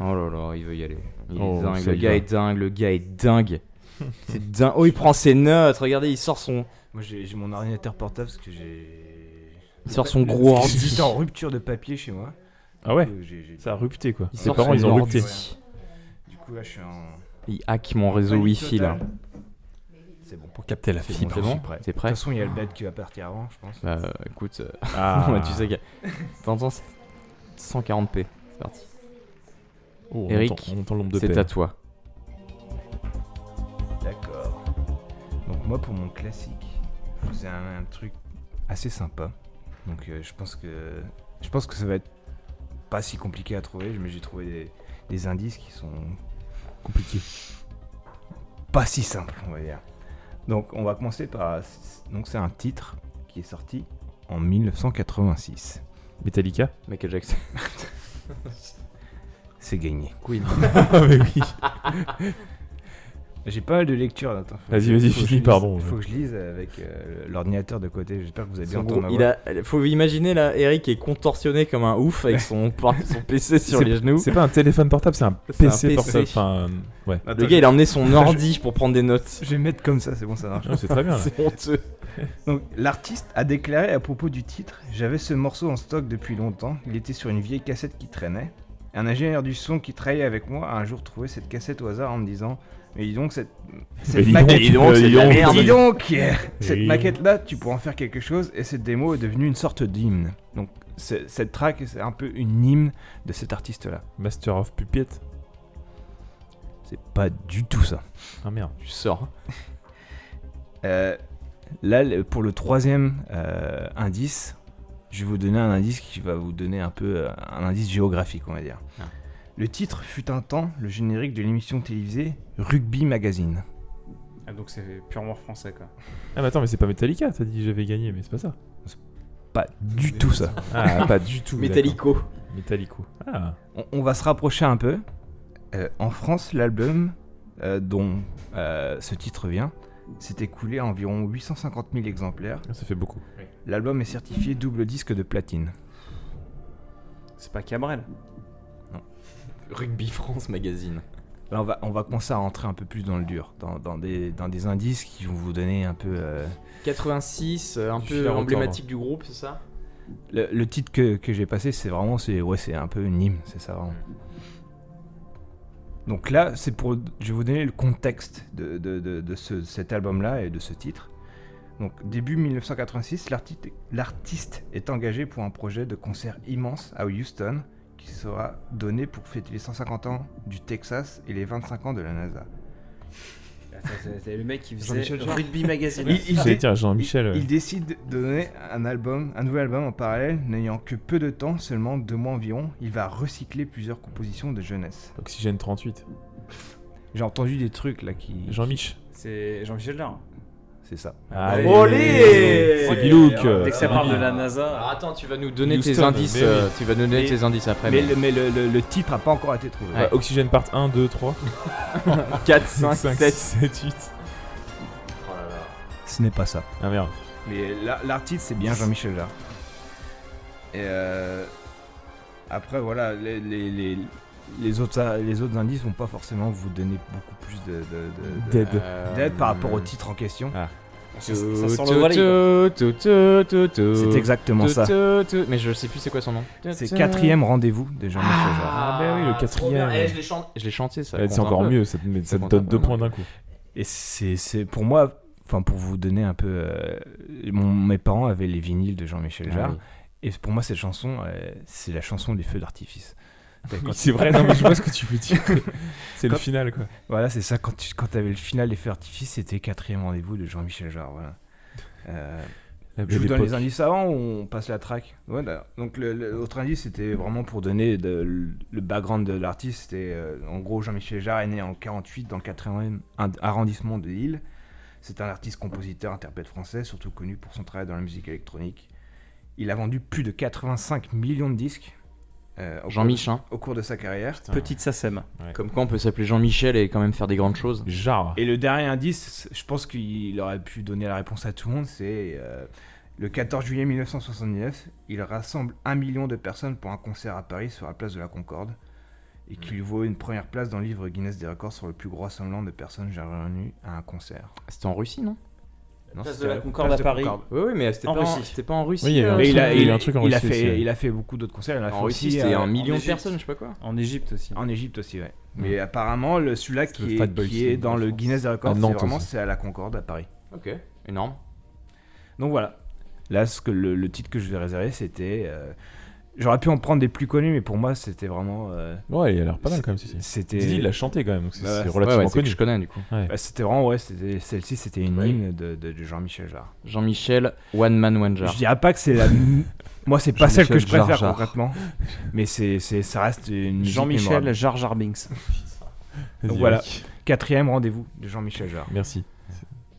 Oh là là, il veut y aller. Il est Oh, dingue, le gars va. est dingue, le gars est dingue. C'est dingue. Oh, il prend ses notes, regardez, il sort son. Moi, j'ai mon ordinateur portable parce que j'ai. Il sort son gros ordi. J'étais en rupture de papier chez moi. Ah ouais Ça a rupté quoi. Il Ses sort parents, son ils ont ordi. rupté. Du coup, là, je suis en. Il hack mon réseau wifi là. C'est bon. Pour capter la C'est fibre. bon, C'est je bon suis prêt. T'es De prêt toute façon, il y a le bed qui va partir avant, je pense. Bah euh, écoute, euh, Ah. ouais, tu sais que. T'entends c'est 140p, c'est parti. Oh, on Eric, entend- on entend l'ombre de c'est à toi. D'accord. Donc moi pour mon classique, je faisais un, un truc assez sympa. Donc euh, je pense que je pense que ça va être pas si compliqué à trouver, mais j'ai trouvé des, des indices qui sont compliqués. Pas si simples, on va dire. Donc on va commencer par donc c'est un titre qui est sorti en 1986. Metallica? Michael Jackson. C'est gagné. Queen. Ah, mais oui. J'ai pas mal de lectures. attends, Vas-y, vas-y, finis, pardon. Faut que je lise avec euh, l'ordinateur de côté. J'espère que vous avez bien entendu il a, faut imaginer là, Eric est contorsionné comme un ouf avec son, son PC sur les genoux. C'est pas un téléphone portable, c'est un un PC, portable. Enfin, ouais. Attends, Le gars il a emmené son ordi pour prendre des notes. Je vais mettre comme ça, c'est bon, ça marche. C'est très bien. C'est honteux. Donc, l'artiste a déclaré à propos du titre J'avais ce morceau en stock depuis longtemps. Il était sur une vieille cassette qui traînait. Un ingénieur du son qui travaillait avec moi a un jour trouvé cette cassette au hasard en me disant Mais dis donc, cette, cette dis maquette. donc, dis donc, euh. Dis donc, cette dis maquette-là, tu pourras en faire quelque chose. Et cette démo est devenue une sorte d'hymne. Donc, cette track, c'est un peu une hymne de cet artiste-là. Master of Puppet. C'est pas du tout ça. Ah merde. Tu sors. Euh, là, pour le troisième euh, indice, je vais vous donner un indice qui va vous donner un peu euh, un indice géographique, on va dire. Ah. Le titre fut un temps le générique de l'émission télévisée Rugby Magazine. Ah, donc c'est purement français quoi. Ah, mais attends, mais c'est pas Metallica, t'as dit j'avais gagné, mais c'est pas ça. Pas du tout ça. Ah, pas du tout. Metallico. Metallico. Ah. On, on va se rapprocher un peu. Euh, en France, l'album euh, dont euh, ce titre vient s'est écoulé à environ 850 000 exemplaires. Ça fait beaucoup. L'album est certifié double disque de platine. C'est pas Cabrel? Rugby France Magazine. Là, on va, on va commencer à rentrer un peu plus dans le dur, dans, dans des, dans des indices qui vont vous donner un peu. euh, 86, euh, un Du peu emblématique du groupe, c'est ça? Le, le titre que, que j'ai passé, c'est vraiment, c'est ouais, c'est un peu une hymne, c'est ça vraiment. Donc là, c'est pour, je vais vous donner le contexte de, de, de, de ce- cet album-là et de ce titre. Donc début 1986, l'artiste- l'artiste est engagé pour un projet de concert immense à Houston qui sera donné pour fêter les 150 ans du Texas et les 25 ans de la NASA. C'est le mec qui faisait. Rugby Magazine. Il- il J'allais dé- dire Jean-Michel. Il, ouais. il décide de donner un album, un nouvel album en parallèle, n'ayant que peu de temps, seulement deux mois environ. Il va recycler plusieurs compositions de jeunesse. Oxygène 38. J'ai entendu des trucs là qui. Jean-Mich. C'est Jean-Michel Jarre. C'est ça. Allez. Olé C'est Bilouk. Dès que ça parle de la NASA. Alors attends, tu vas nous donner tes indices. mais euh, tu vas nous donner Mais- tes indices après. Mais, Mais, le, mais le, le- le titre a pas encore été trouvé. Ouais. Ouais, Oxygène part 1, 2, 3. 4, 5, 7. 7, 8. Ce n'est pas ça. Ah merde. Mais la- l'artiste, c'est bien Jean-Michel Jarre. Et euh, après, voilà, les, les, les, les autres, les autres indices vont pas forcément vous donner beaucoup plus de, de- de- de- Dead. Euh, d'aide par rapport au titre en question. Ah. Ça sent C'est exactement ça. Mais je sais plus c'est quoi son nom. C'est quatrième rendez-vous de Jean-Michel Jarre. Ah, bah oui, le trop quatrième. je l'ai chanté ça. C'est encore mieux, ça te, donne deux points d'un coup. Et c'est c'est- pour moi, enfin pour vous donner un peu, euh, mon- mes parents avaient les vinyles de Jean-Michel Ah Jarre. oui. Et pour moi, cette chanson, euh, c'est la chanson des feux d'artifice. C'est vrai, non, mais je vois ce que tu veux dire. C'est le final, quoi. Voilà, c'est ça. Quand tu quand avais le final des feux d'artifice, c'était quatrième rendez-vous de Jean-Michel Jarre. Voilà. Euh, je vous donne les indices avant ou on passe la track Ouais, d'accord. Donc l'autre indice, c'était vraiment pour donner de- le, background de l'artiste. C'était euh, en gros Jean-Michel Jarre est né en 48 dans le 80e ind- arrondissement de Lille. C'est un artiste, compositeur, interprète français, surtout connu pour son travail dans la musique électronique. Il a vendu plus de 85 millions de disques. Euh, au Jean-Mich, cours- hein. Au cours de sa carrière. Petite SACEM. Comme quoi on peut s'appeler Jean-Michel et quand même faire des grandes choses. Jarre. Et le dernier indice, je pense qu'il aurait pu donner la réponse à tout le monde, c'est euh, le 14 juillet 1979, il rassemble un million de personnes pour un concert à Paris sur la place de la Concorde et qui lui vaut une première place dans le livre Guinness des records sur le plus gros rassemblement de personnes jamais réunies à un concert. C'était en Russie, non? Non, Place c'était de la Concorde à Paris. Concorde. Oui, oui, mais c'était pas, en- Russie. c'était pas en Russie. Oui, il y a eu euh, un Mais il a, il y a eu il- un truc en il a Russie aussi, fait, ouais. il a fait beaucoup d'autres concerts. Il en fait Russie, c'était euh, un million de personnes, je sais pas quoi. En Égypte aussi. En Égypte aussi, ouais. Mais apparemment, le, celui-là C'est le qui, est, qui est dans le. Guinness des records, c'est vraiment c'est à la Concorde à Paris. Ok, énorme. Donc voilà. Là, ce que le, le titre que je vais réserver, c'était. euh, J'aurais pu en prendre des plus connus, mais pour moi, c'était vraiment. euh, Ouais, il a l'air pas mal quand même, si. C'était. Didi, il l'a chanté quand même, donc c'est Bah relativement ouais, c'est que connu. je connais du coup. Ouais. Bah, c'était vraiment, ouais, c'était- celle-ci, c'était une Ouais. hymne de, de- de Jean-Michel Jarre. Jean-Michel, One Man One Jar. Je dirais pas que c'est la. moi, c'est pas celle que je Jean-Michel préfère concrètement, mais c'est, c'est, ça reste une. musique Jean-Michel. Jar Jar Binks. Vas-y, Donc voilà. Eric. Quatrième rendez-vous de Jean-Michel Jarre. Merci.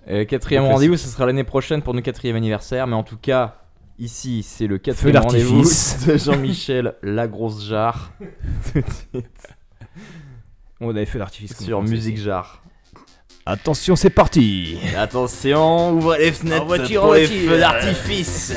Euh, quatrième Classique. rendez-vous, ce sera l'année prochaine pour notre quatrième anniversaire, mais en tout cas, ici, c'est le Feu quatrième rendez-vous d'artifice. de Jean-Michel, la grosse jarre, On avait fait l'artifice. sur Musique. Jarre. Attention, c'est parti Attention, ouvrez les fenêtres En voiture, pour en les voiture. feux d'artifice.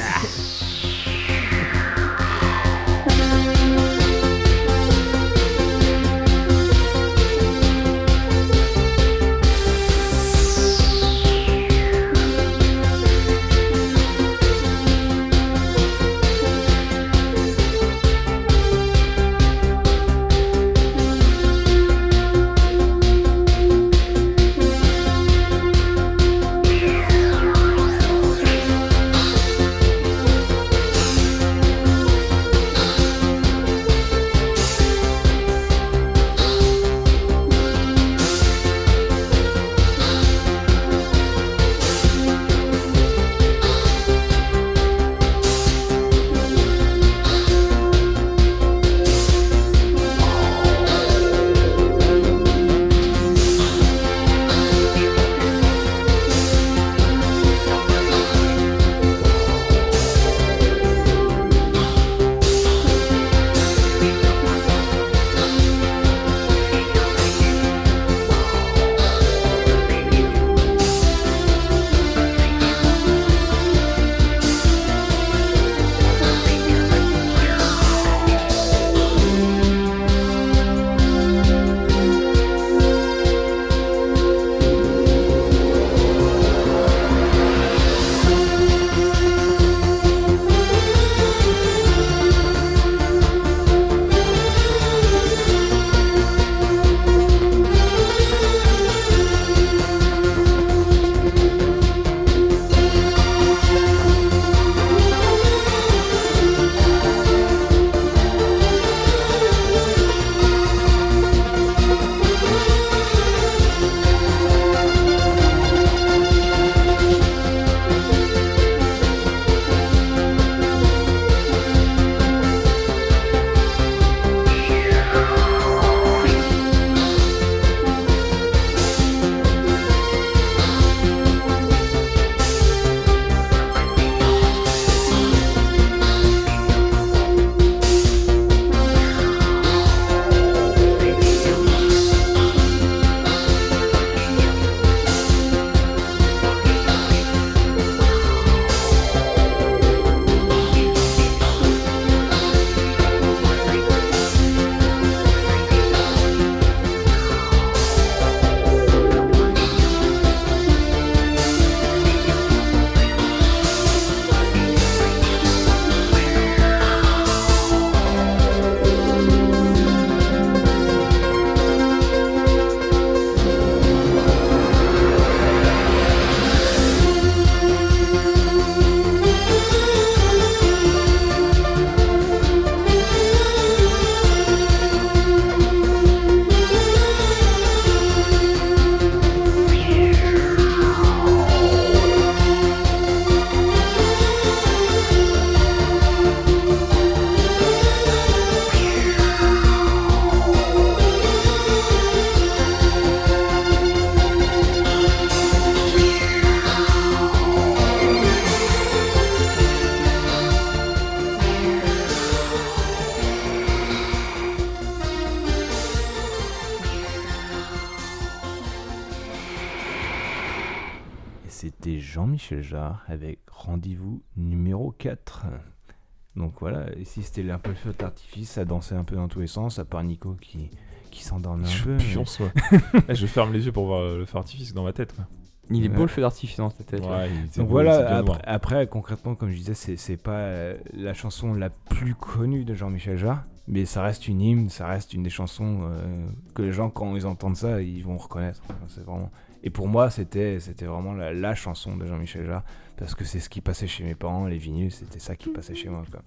Ici c'était un peu le feu d'artifice, ça dansait un peu dans tous les sens, à part Nico qui, qui s'endormait un peu. en mais-. Eh, je ferme les yeux pour voir le feu artifice dans ma tête. quoi. Il est beau Ouais. le feu d'artifice dans ta tête. là. Ouais, il était Donc beau, voilà, après, concrètement, comme je disais, c'est c'est pas euh, la chanson la plus connue de Jean-Michel Jarre, mais ça reste une hymne, ça reste une des chansons euh, que les gens, quand ils entendent ça, ils vont reconnaître. Enfin, c'est vraiment... Et pour moi, c'était c'était vraiment la, la chanson de Jean-Michel Jarre, parce que c'est ce qui passait chez mes parents, les vinyles, c'était ça qui passait chez moi. Quoi.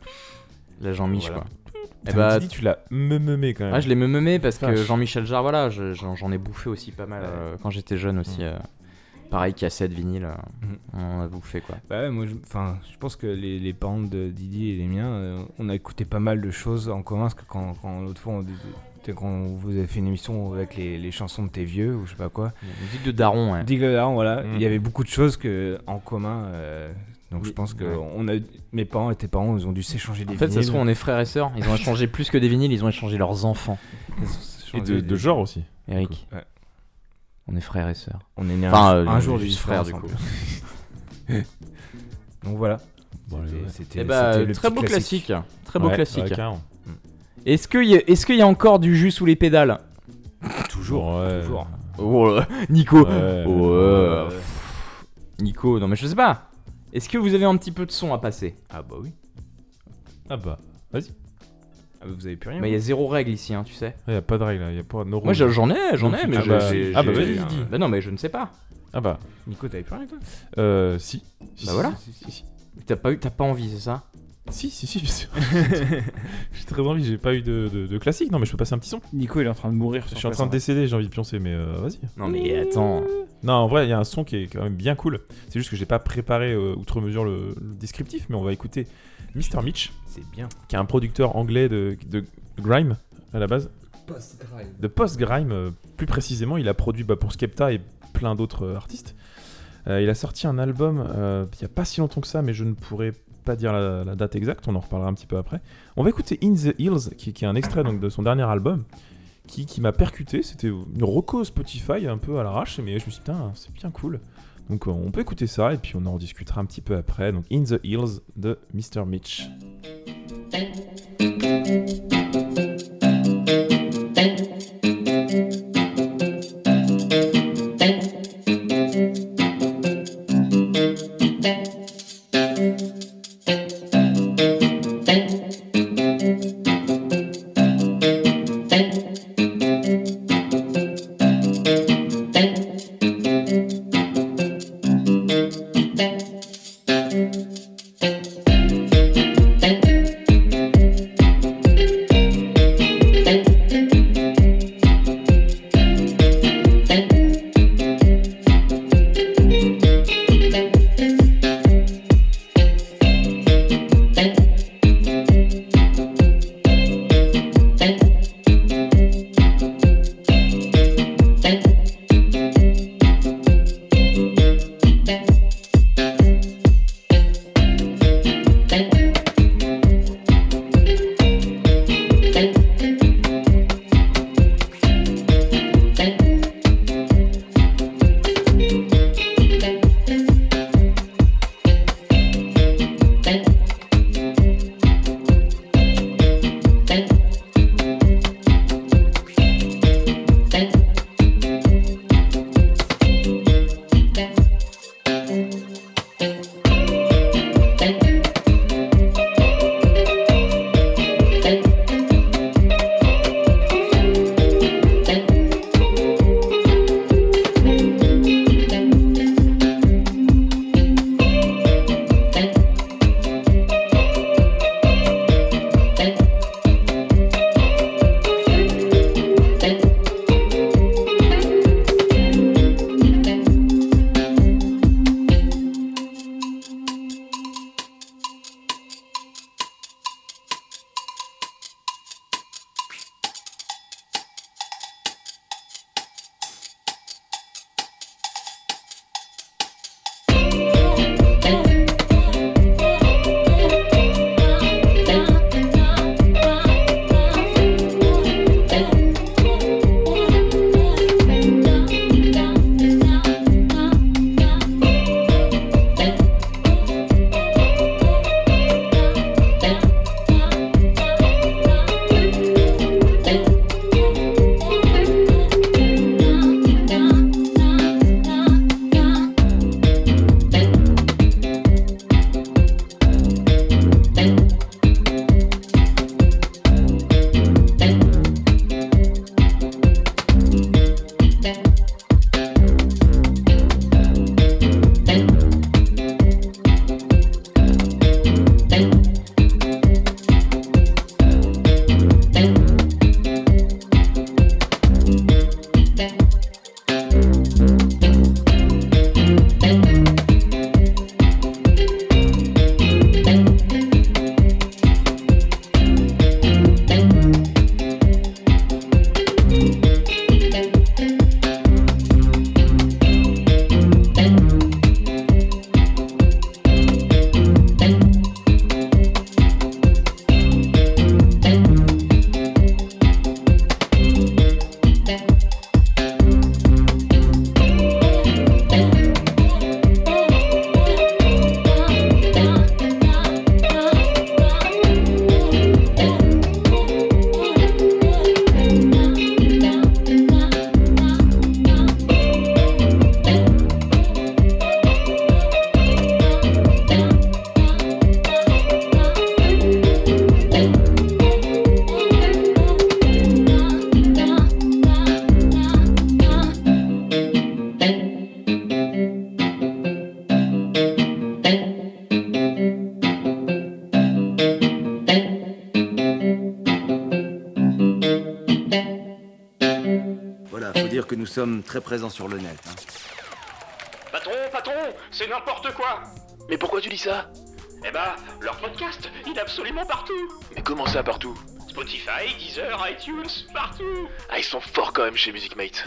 La Jean-Mich, Voilà. quoi. Eh Putain, bah, Didi, tu l'as meumé quand même. Ah, je l'ai me meumé parce que. Jean-Michel Jarre, voilà, je- j'en ai bouffé aussi pas mal euh, quand j'étais jeune aussi. euh, pareil, cassette, vinyle, euh, Mhm. on a bouffé quoi. Bah ouais, moi, je, je pense que les, les parents de Didi et les miens, euh, on a écouté pas mal de choses en commun, parce que quand, quand l'autre fois, on, quand vous avez fait une émission avec les, les chansons de tes vieux, ou je sais pas quoi, Musique de Daron, ouais. Dig le Daron, voilà, Mm. il y avait beaucoup de choses que, en commun, donc je pense que Ouais. on a, mes parents et tes parents, ils ont dû s'échanger des En fait, ça se trouve, on est frères et sœurs. Ils ont échangé plus que des vinyles, ils ont échangé leurs enfants. Et de, genre aussi. Eric, Ouais. on est frères et sœurs. On est né Enfin, un, euh, un jour juste du frères, du coup. donc voilà. Bon, C'était- ouais. Eh bah, très beau classique. Très beau Ouais, classique. ouais, carrément. Est-ce qu'il y, a- est-ce qu'il y a encore du jus sous les pédales? Toujours, Ouais. toujours. Oh, Nico Ouais. Oh, euh, Nico, non mais je sais pas. Est-ce que vous avez un petit peu de son à passer? Ah bah oui. Ah bah, vas-y. Ah, vous avez plus rien Bah, il y a zéro règle ici, hein, tu sais. Il y a pas de règle, il y a pas no Moi rules. j'en ai, j'en ai, Ah mais bah, je- j'ai- ah bah, j'ai- vas-y, dis. Bah non, mais je ne sais pas. Ah bah, Nico, t'avais plus rien toi? Euh, si. Si, Bah si, voilà. Si, si, si. T'as pas, eu- t'as pas envie, c'est ça? Si, si, si, bien sûr. j'ai très envie, j'ai pas eu de, de, de classique. Non, mais je peux passer un petit son. Nico, il est en train de mourir. Je sur suis en train de hein. décéder, j'ai envie de pioncer, mais euh, vas-y. Non mais attends. Non, en vrai, il y a un son qui est quand même bien cool. C'est juste que j'ai pas préparé euh, outre mesure le, le descriptif, mais on va écouter Mr. Mitch, C'est bien. qui est un producteur anglais de, de grime à la base. De post-grime, euh, plus précisément, il a produit bah, pour Skepta et plein d'autres artistes. Euh, il a sorti un album euh, il y a pas si longtemps que ça, mais je ne pourrais pas dire la, date exacte, on en reparlera un petit peu après. On va écouter In the Hills, qui, est un extrait donc, de son dernier album, qui, qui m'a percuté. C'était une reco Spotify un peu à l'arrache, mais je me suis dit, c'est bien cool. Donc on peut écouter ça et puis on en rediscutera un petit peu après. Donc In the Hills de Mr. Mitch. Très présents sur le net. hein. Patron, patron, c'est n'importe quoi Mais pourquoi tu dis ça? Eh bah, leur podcast, il est absolument partout Mais comment ça partout? Spotify, Deezer, iTunes, partout Ah, ils sont forts quand même chez MusicMate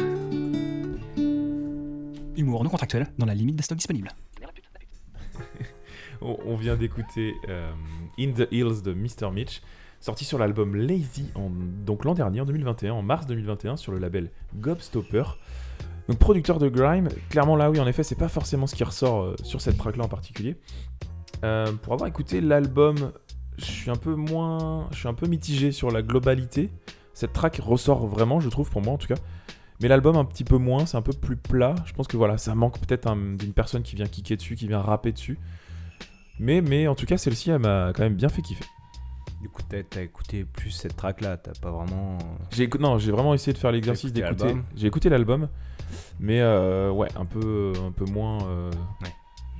Humour non contractuel dans la limite des stocks disponibles. On, on vient d'écouter euh, In the Hills de Mr. Mitch, sorti sur l'album Lazy, en, donc l'an dernier, en 2021, en mars 2021, sur le label Gobstopper. Donc producteur de grime, clairement là oui en effet c'est pas forcément ce qui ressort euh, sur cette track là en particulier. Euh, pour avoir écouté l'album, je suis un peu moins, je suis un peu mitigé sur la globalité. Cette track ressort vraiment, je trouve pour moi en tout cas. Mais l'album un petit peu moins, c'est un peu plus plat. Je pense que voilà, ça manque peut-être un- d'une personne qui vient kicker dessus, qui vient rapper dessus. Mais, mais en tout cas, celle-ci, elle m'a quand même bien fait kiffer. Du coup, t'as t'as écouté plus cette track là, t'as pas vraiment. J'ai écou- non, j'ai vraiment essayé de faire l'exercice d'écouter. l'album J'ai écouté l'album, mais euh, ouais, un peu, un peu moins. euh,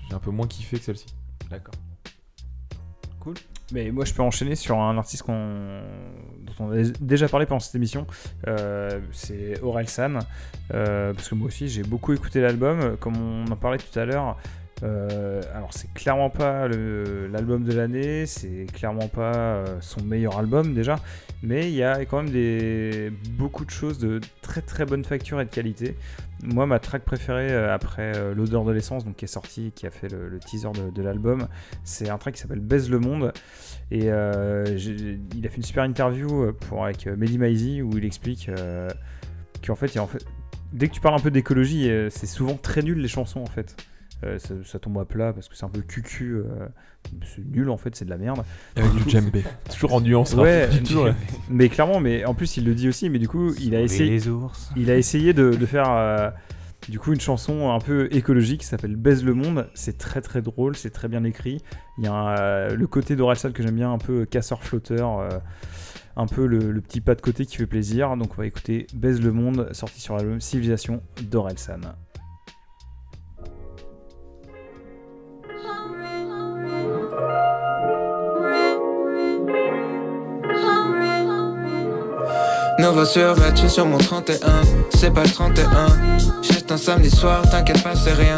J'ai un peu moins kiffé que celle-ci. D'accord. Cool. Mais moi, je peux enchaîner sur un artiste qu'on- dont on a déjà parlé pendant cette émission. Euh, c'est Aurel San. Euh, parce que moi aussi, j'ai beaucoup écouté l'album. Comme on en parlait tout à l'heure. Euh, alors, c'est clairement pas l'album de l'année. C'est clairement pas euh, son meilleur album déjà. Mais il y a quand même des, beaucoup de choses de très très bonne facture et de qualité. Moi, ma track préférée euh, après L'odeur de l'essence, donc qui est sorti, qui a fait le, teaser de, l'album, c'est un track qui s'appelle Baise le monde. Et il a fait une super interview avec Mehdi Maizi où il explique euh, qu'en fait, en fait, dès que tu parles un peu d'écologie, c'est souvent très nul les chansons en fait. Euh, ça, ça tombe à plat parce que c'est un peu cucu. euh, c'est nul en fait, c'est de la merde. Avec du djembé. Toujours en nuance, hein. Ouais, Toujours. mais clairement, mais en plus il le dit aussi, mais du coup il a essayé. les ours. Il a essayé de, de faire euh, du coup une chanson un peu écologique qui s'appelle Baise le monde. C'est très très drôle, c'est très bien écrit. Il y a euh, le côté d'Orelsan que j'aime bien, un peu casseur-flotteur. euh, un peu le, le petit pas de côté qui fait plaisir. Donc on va écouter Baise le monde, sorti sur l'album Civilisation d'Orelsan. Nouveau survêt, je suis sur mon 31 C'est pas le 31 Juste un. Samedi soir, t'inquiète pas c'est rien.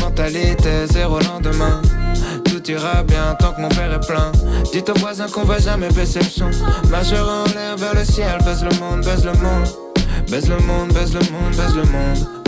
Mentalité zéro lendemain. Tout ira bien tant que mon père est plein. Dites aux voisins qu'on va jamais baisser le son. En l'air vers le ciel Baise le monde, baise le monde. Baise le monde, baise le monde, baise le monde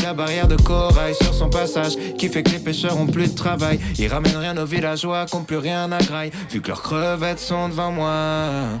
la barrière de corail sur son passage. Qui fait que les pêcheurs ont plus de travail. Ils ramènent rien aux villageois qui plus rien à graille. Vu que leurs crevettes sont devant moi.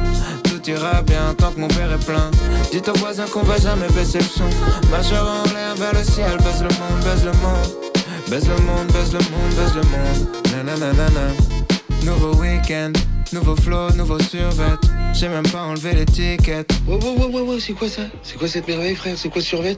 Tout ira bien tant que mon verre est plein. Dites aux voisins qu'on va jamais baisser le son. Majeur en l'air vers le ciel, baise le monde, baise le monde. Baise le monde, baise le monde, baise le monde. Nananana. Nouveau week-end, nouveau flow, nouveau survêt. J'ai même pas enlevé l'étiquette. Ouais, ouais, ouais, ouais, c'est quoi ça? C'est quoi cette merveille, frère? C'est quoi survêt?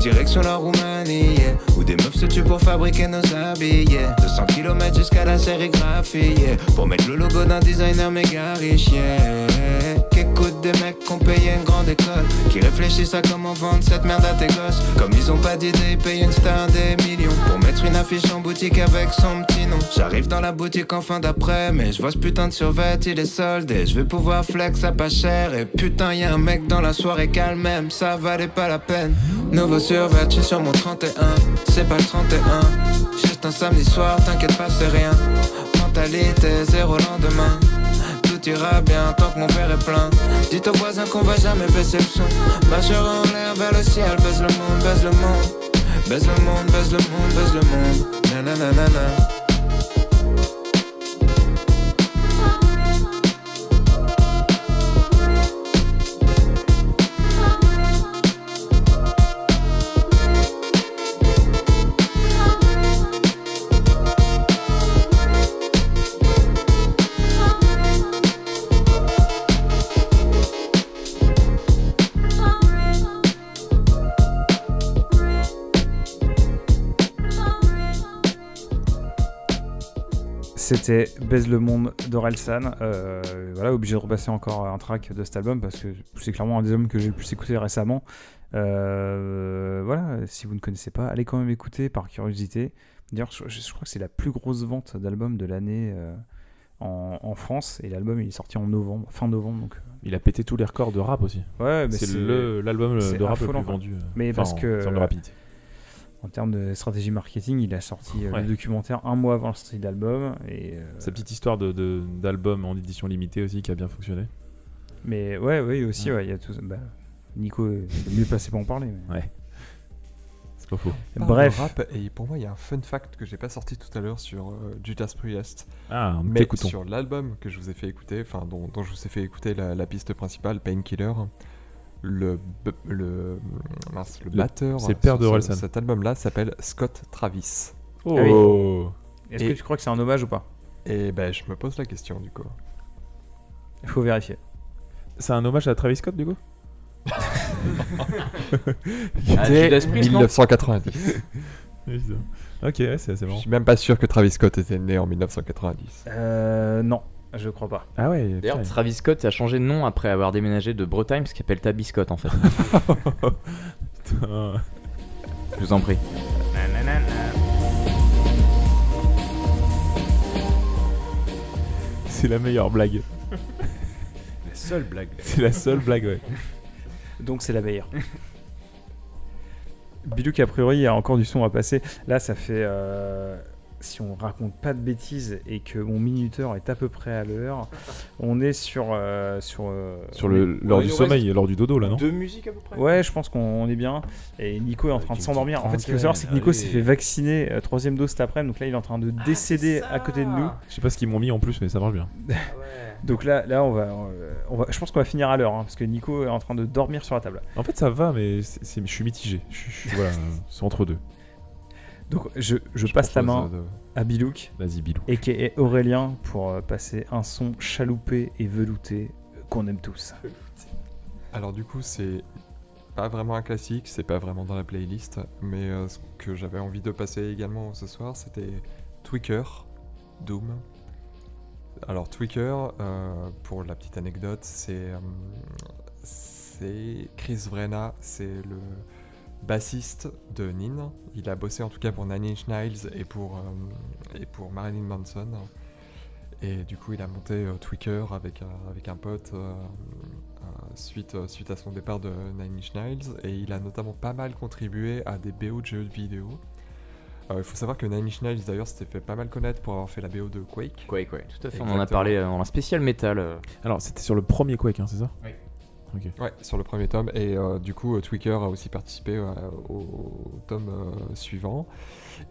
Direction la Roumanie, où des meufs se tuent pour fabriquer nos habits, yeah. 200 km jusqu'à la sérigraphie. Pour mettre le logo d'un designer méga riche. Des mecs qui ont payé une grande école. Qui réfléchissent à comment vendre cette merde à tes gosses. Comme ils ont pas d'idée, ils payent une star des millions. Pour mettre une affiche en boutique avec son petit nom. J'arrive dans la boutique en fin d'après, mais je vois ce putain de survêt, il est soldé. Je vais pouvoir flex à pas cher. Et putain, y a un mec dans la soirée calme même, ça valait pas la peine. Nouveau survêt, sur mon 31. C'est pas le 31, juste un samedi soir, t'inquiète pas, c'est rien. Mentalité, zéro lendemain. Tout ira bien tant que mon verre est plein. Dites aux voisins qu'on va jamais baisser le son. Majeur en l'air vers le ciel, baise le monde, baise le monde. Baise le monde, baise le monde, baise le monde. Nananana. C'était Baise le monde d'Orelsan. Euh, voilà, obligé de repasser encore un track de cet album parce que c'est clairement un des albums que j'ai le plus écouté récemment. Euh, voilà, si vous ne connaissez pas, allez quand même écouter par curiosité. D'ailleurs, je, je crois que c'est la plus grosse vente d'albums de l'année euh, en, en France et l'album il est sorti en novembre, fin novembre. Donc, Il a pété tous les records de rap aussi. Ouais, mais c'est l'album de rap le plus vendu. Mais enfin, parce en que termes de rapidité. En termes de stratégie marketing, il a sorti euh, Ouais. le documentaire un mois avant la sortie de l'album. Et euh, Sa petite histoire de- de- d'album en édition limitée aussi qui a bien fonctionné. mais ouais, oui aussi, Ouais. ouais, il y a tout. ça. Bah, Nico est mieux placé pour en parler. mais- Ouais. C'est pas faux. Bref. rap, et pour moi, il y a un fun fact que j'ai pas sorti tout à l'heure sur euh, Judas Priest. Ah, mais sur l'album que je vous ai fait écouter, enfin dont, dont je vous ai fait écouter la, la piste principale, Painkiller, le b- le mince, le Le- batteur. c'est le père de. Cet album-là s'appelle Scott Travis. Oh. Ah oui. Est-ce que tu crois que c'est un hommage ou pas? Et ben, je me pose la question du coup. Il faut vérifier. C'est un hommage à Travis Scott du coup? Ah, Priest, non? 1990. Oui, c'est ça. Ok, ouais, c'est assez Je marrant. suis même pas sûr que Travis Scott était né en 1990. Euh, non, je crois pas. Ah ouais. D'ailleurs. Travis Scott a changé de nom après avoir déménagé de Bretagne, ce qui s'appelle Tabby Scott en fait. Putain. Je vous en prie. C'est la meilleure blague. La seule blague. C'est la seule blague, ouais. Donc c'est la meilleure. Bilouk, a priori, il y a encore du son à passer. Là, ça fait. euh, si on raconte pas de bêtises et que mon minuteur est à peu près à l'heure, on est sur. euh, sur euh, Sur le, on du sommeil, lors du dodo là, non Deux musiques à peu près Ouais, je pense qu'on on est bien. Et Nico est en train de s'endormir. En fait, ce qu'il faut savoir, c'est que Nico s'est fait vacciner euh, troisième dose cet après-midi. Donc là, il est en train de décéder à côté de nous. Je sais pas ce qu'ils m'ont mis en plus, mais ça marche bien. Donc là, là on, va, on va. Je pense qu'on va finir à l'heure. hein, parce que Nico est en train de dormir sur la table. En fait, ça va, mais c'est- c'est- je suis mitigé. Je suis, je voilà, c'est entre deux. Donc je, je passe la main à Bilouk. Vas-y, et qui est Aurélien pour euh, passer un son chaloupé et velouté qu'on aime tous. Alors du coup, c'est pas vraiment un classique, c'est pas vraiment dans la playlist, mais euh, ce que j'avais envie de passer également ce soir, c'était Tweaker, Doom. Alors Tweaker, euh, pour la petite anecdote, c'est euh, c'est Chris Vrenna, c'est le bassiste de Nin. Il a bossé en tout cas pour Nine Inch Nails et pour, euh, et pour Marilyn Manson. Et du coup, il a monté euh, Tweaker avec, un- avec un pote euh, euh, suite, euh, suite à son départ de Nine Inch Nails. Et il a notamment pas mal contribué à des BO de jeux vidéo. Euh, Il faut savoir que Nine Inch Nails d'ailleurs s'était fait pas mal connaître pour avoir fait la BO de Quake. Quake, ouais, tout à fait. On en a parlé euh, dans un spécial métal. euh. Alors, c'était sur le premier Quake, hein, c'est ça? Oui. Ouais, sur le premier tome. Et euh, du coup, euh, Tweaker a aussi participé euh, au tome euh, suivant.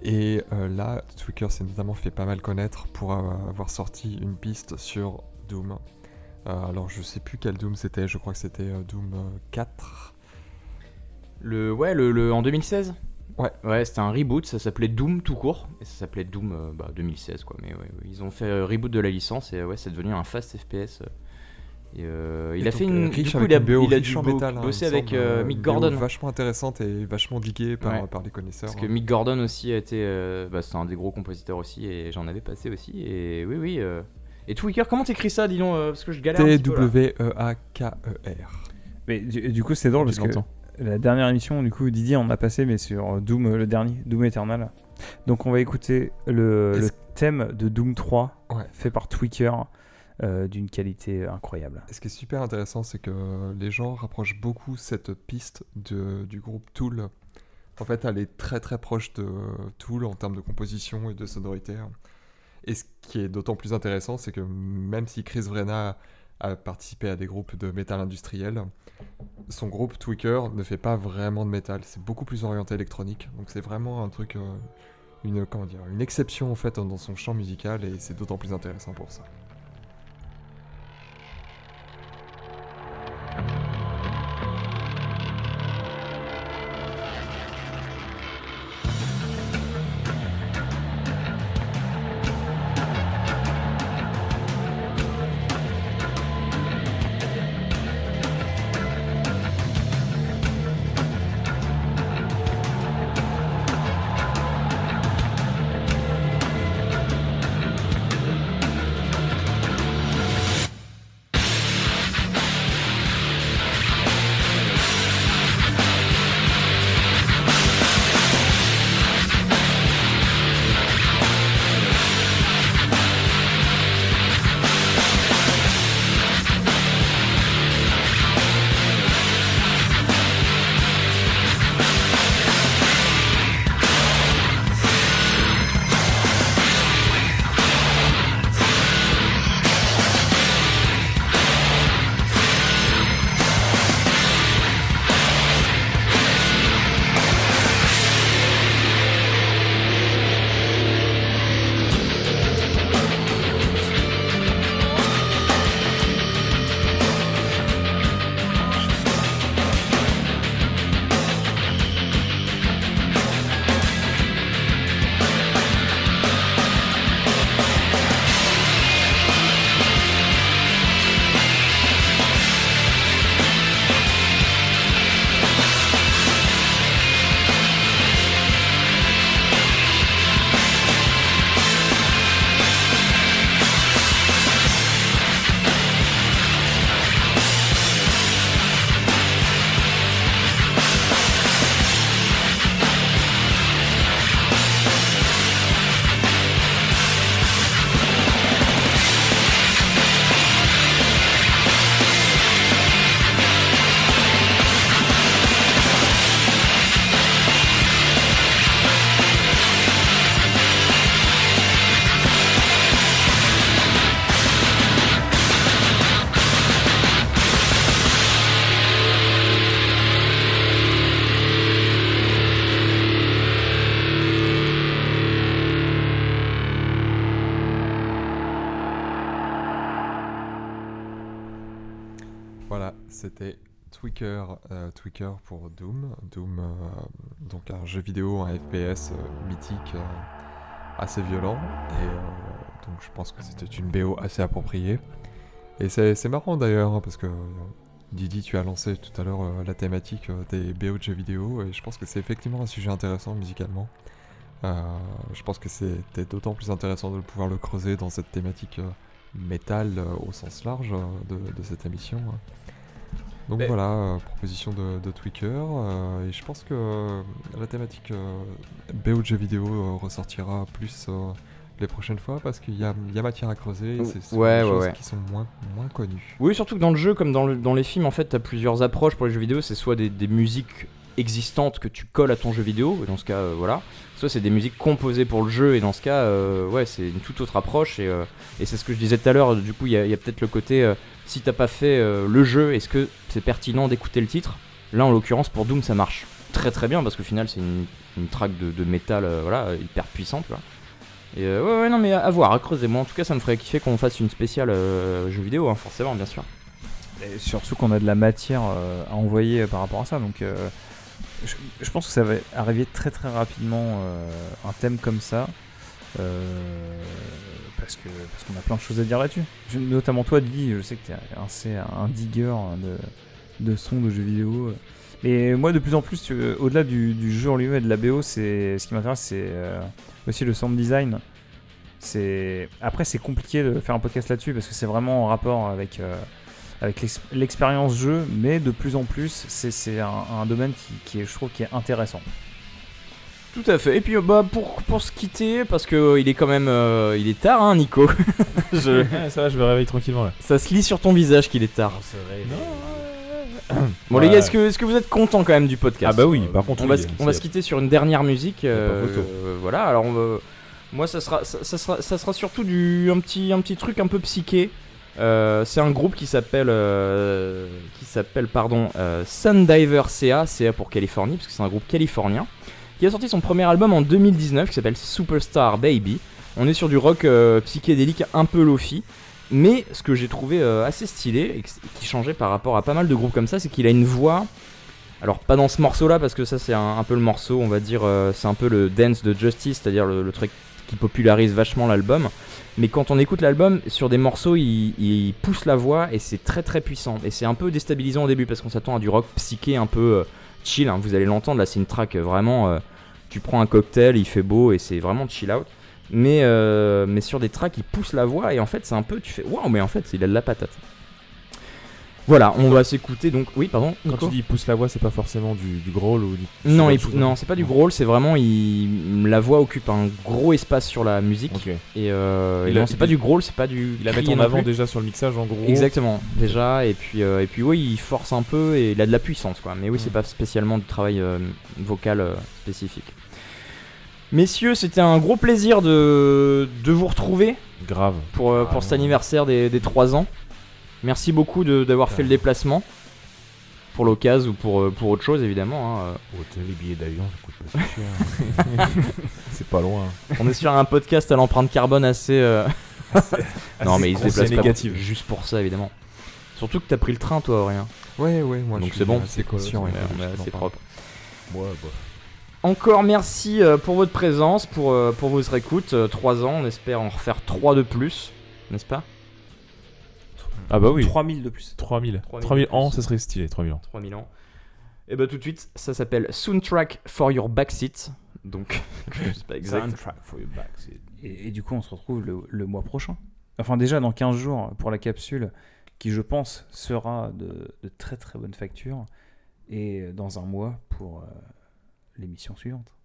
Et euh, là, Tweaker s'est notamment fait pas mal connaître pour euh, avoir sorti une piste sur Doom. Euh, alors, je sais plus quel Doom c'était, je crois que c'était euh, Doom euh, 4. Le, ouais, le, le- en 2016 Ouais. Ouais, c'était un reboot, ça s'appelait Doom tout court. Et ça s'appelait Doom euh, bah, 2016, quoi. Mais ouais, ouais, ils ont fait euh, reboot de la licence et ouais, c'est devenu un fast FPS. Euh, Et, euh, Et il a fait une. riche du coup, avec il a, BO il a riche dû métal, hein, bosser avec euh, Mick Gordon. vachement intéressante et vachement diguée par, Ouais. par les connaisseurs. Parce que hein. Mick Gordon aussi a été. euh, bah, c'est un des gros compositeurs aussi, et j'en avais passé aussi. Et oui, oui. euh. Et Tweaker, comment t'écris ça, dis donc euh, Parce que je galère. T-W-E-A-K-E-R. Mais du, du coup, c'est drôle parce que la dernière émission, du coup, Didier on a passé, mais sur Doom, le dernier, Doom Eternal. Donc, on va écouter le, thème de Doom 3 Ouais. fait par Tweaker euh, d'une qualité incroyable. Et ce qui est super intéressant, c'est que les gens rapprochent beaucoup cette piste de- du groupe Tool. En fait, elle est très très proche de Tool en termes de composition et de sonorité. Et ce qui est d'autant plus intéressant, c'est que même si Chris Vrenna a participé à des groupes de métal industriel, son groupe Tweaker ne fait pas vraiment de métal. C'est beaucoup plus orienté électronique. Donc c'est vraiment un truc, euh, une comment dire, une exception en fait dans son champ musical et c'est d'autant plus intéressant pour ça. C'était Tweaker, euh, Tweaker pour Doom. Doom, euh, donc un jeu vidéo, un FPS euh, mythique, euh, assez violent. Et donc je pense que c'était une BO assez appropriée. Et c'est marrant d'ailleurs, hein, parce que Didi, tu as lancé tout à l'heure la thématique des BO de jeux vidéo, et je pense que c'est effectivement un sujet intéressant musicalement. Je pense que c'était d'autant plus intéressant de pouvoir le creuser dans cette thématique métal au sens large de, de cette émission. hein. Donc Mais- voilà, euh, proposition de, de Tweaker, euh, et je pense que euh, la thématique BO de jeux vidéo ressortira plus les prochaines fois parce qu'il y a, il y a matière à creuser, et c'est Ouais, des ouais, choses ouais. qui sont moins, moins connues. Oui, surtout que dans le jeu, comme dans, le- dans les films, en fait, t'as plusieurs approches pour les jeux vidéo. C'est soit des, des musiques existantes que tu colles à ton jeu vidéo, et dans ce cas, euh, voilà. Soit c'est des musiques composées pour le jeu, et dans ce cas, euh, ouais, c'est une toute autre approche. Et, euh, et c'est ce que je disais tout à l'heure, du coup, il y a, il y a peut-être le côté, euh, si t'as pas fait euh, le jeu, est-ce que c'est pertinent d'écouter le titre? Là, en l'occurrence, pour Doom, ça marche très très bien, parce qu'au final, c'est une, une de, métal, euh, voilà, hyper puissante, tu vois. Et euh, ouais, ouais, non, mais à, voir, à creuser. Moi, en tout cas, ça me ferait kiffer qu'on fasse une spéciale euh, jeu vidéo, hein, forcément, bien sûr. Et surtout qu'on a de la matière à envoyer par rapport à ça. Donc, je, je pense que ça va arriver très très rapidement un thème comme ça. Euh, parce que parce qu'on a plein de choses à dire là-dessus. Notamment toi, Didi, je sais que un, c'est un digger de, de sons de jeux vidéo. Et moi, de plus en plus, tu- au-delà du, jeu en lui-même et de la BO, c'est ce qui m'intéresse, c'est euh, aussi le sound design. C'est après, c'est compliqué de faire un podcast là-dessus parce que c'est vraiment en rapport avec euh, avec l'ex- l'expérience jeu, mais de plus en plus, c'est un, un domaine qui est, je trouve, qui est intéressant. Tout à fait. Et puis euh, bah pour, pour se quitter, parce que euh, il est quand même euh, il est tard hein Nico. Je- Ouais, ça va, je me réveille tranquillement là. Ça se lit sur ton visage qu'il est tard. Bon Ouais. les gars, est-ce que, est-ce que vous êtes contents quand même du podcast? Ah bah oui, par contre, On va, se- on va se quitter sur une dernière musique. euh, euh, voilà, alors on va- moi ça sera, ça, ça sera, ça sera surtout du, un, petit, un petit truc un peu psyché. Euh, c'est un groupe qui s'appelle euh, qui s'appelle pardon euh, Sundiver CA, CA pour Californie parce que c'est un groupe californien qui a sorti son premier album en 2019 qui s'appelle Superstar Baby. On est sur du rock euh, psychédélique un peu lofi. Mais ce que j'ai trouvé euh, assez stylé et qui changeait par rapport à pas mal de groupes comme ça, c'est qu'il a une voix. Alors pas dans ce morceau-là parce que ça c'est un, peu le morceau, on va dire, euh, c'est un peu le dance de Justice, c'est-à-dire le, truc qui popularise vachement l'album. Mais quand on écoute l'album, sur des morceaux, il, il pousse la voix et c'est très très puissant. Et c'est un peu déstabilisant au début parce qu'on s'attend à du rock psyché un peu chill. hein. Vous allez l'entendre là, c'est une track euh, vraiment. euh, tu prends un cocktail, il fait beau et c'est vraiment chill out. Mais, euh, mais sur des tracks, il pousse la voix et en fait, c'est un peu. Tu fais waouh, mais en fait, il a de la patate. Voilà, on va s'écouter donc. Oui, pardon. Quand Nico tu dis pousse la voix, c'est pas forcément du, du growl ou du. non, il- non, c'est pas du growl, c'est vraiment il, la voix occupe un gros espace sur la musique. Et, euh, et Il non, c'est pas il- du growl, c'est pas du. Il la met en avant déjà sur le mixage en gros. Exactement, déjà, et puis, euh, et puis oui, il force un peu et il a de la puissance, quoi. Mais oui, c'est pas spécialement du travail euh, vocal euh, spécifique. Messieurs, c'était un gros plaisir de, de vous retrouver. Grave. Pour, pour cet anniversaire des, des 3 ans. Merci beaucoup de- d'avoir fait le déplacement. Pour l'occasion ou pour, euh, pour autre chose, évidemment. hein, euh. les billets d'avion, ça coûte pas si cher. c'est pas loin. On est sur un podcast à l'empreinte carbone assez. euh, non, mais il se déplace pas pour- juste pour ça, évidemment. Surtout que t'as pris le train, toi, Aurélien. Ouais, ouais, moi, Donc je c'est suis bon. conscient, Ouais, propre. Ouais. Encore merci euh, pour votre présence, pour, euh, pour vos écoutes. 3 ans, on espère en refaire 3 de plus, n'est-ce pas? Ah bah oui. 3000 de plus. 3000. 3000 3000 de ans, plus. ça serait stylé, 3000 ans. 3000 ans. Et bah tout de suite, ça s'appelle Soundtrack for Your Backseat. Donc, je sais pas exact. Soundtrack for your backseat. Et, et du coup, on se retrouve le, le mois prochain. Enfin, déjà dans 15 jours pour la capsule, qui je pense sera de, de très très bonne facture. Et dans un mois pour euh, l'émission suivante.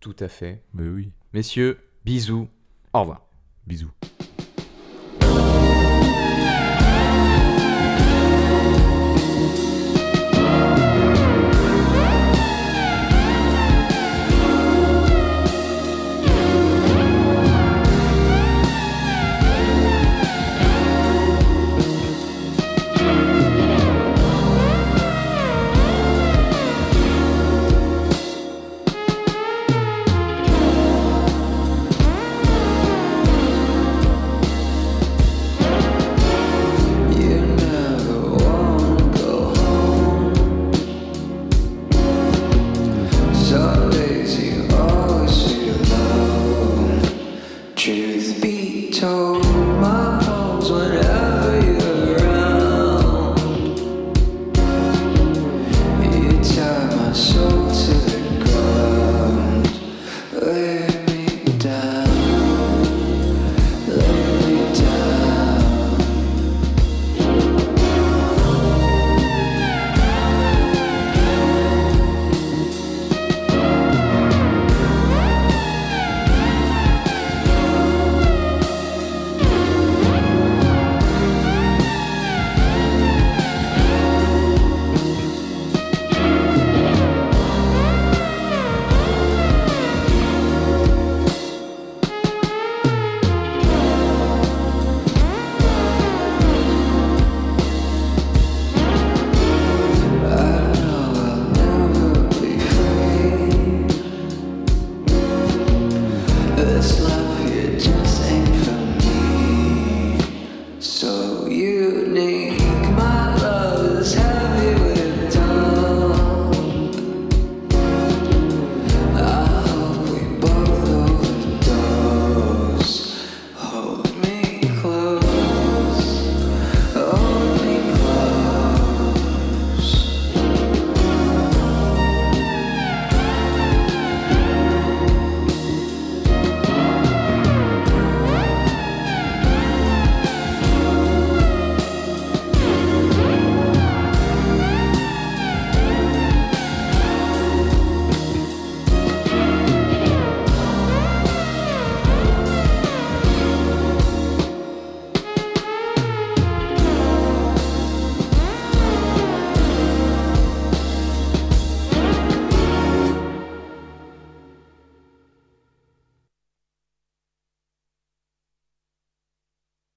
Tout à fait. Mais oui. Messieurs, bisous. Au revoir. Bisous.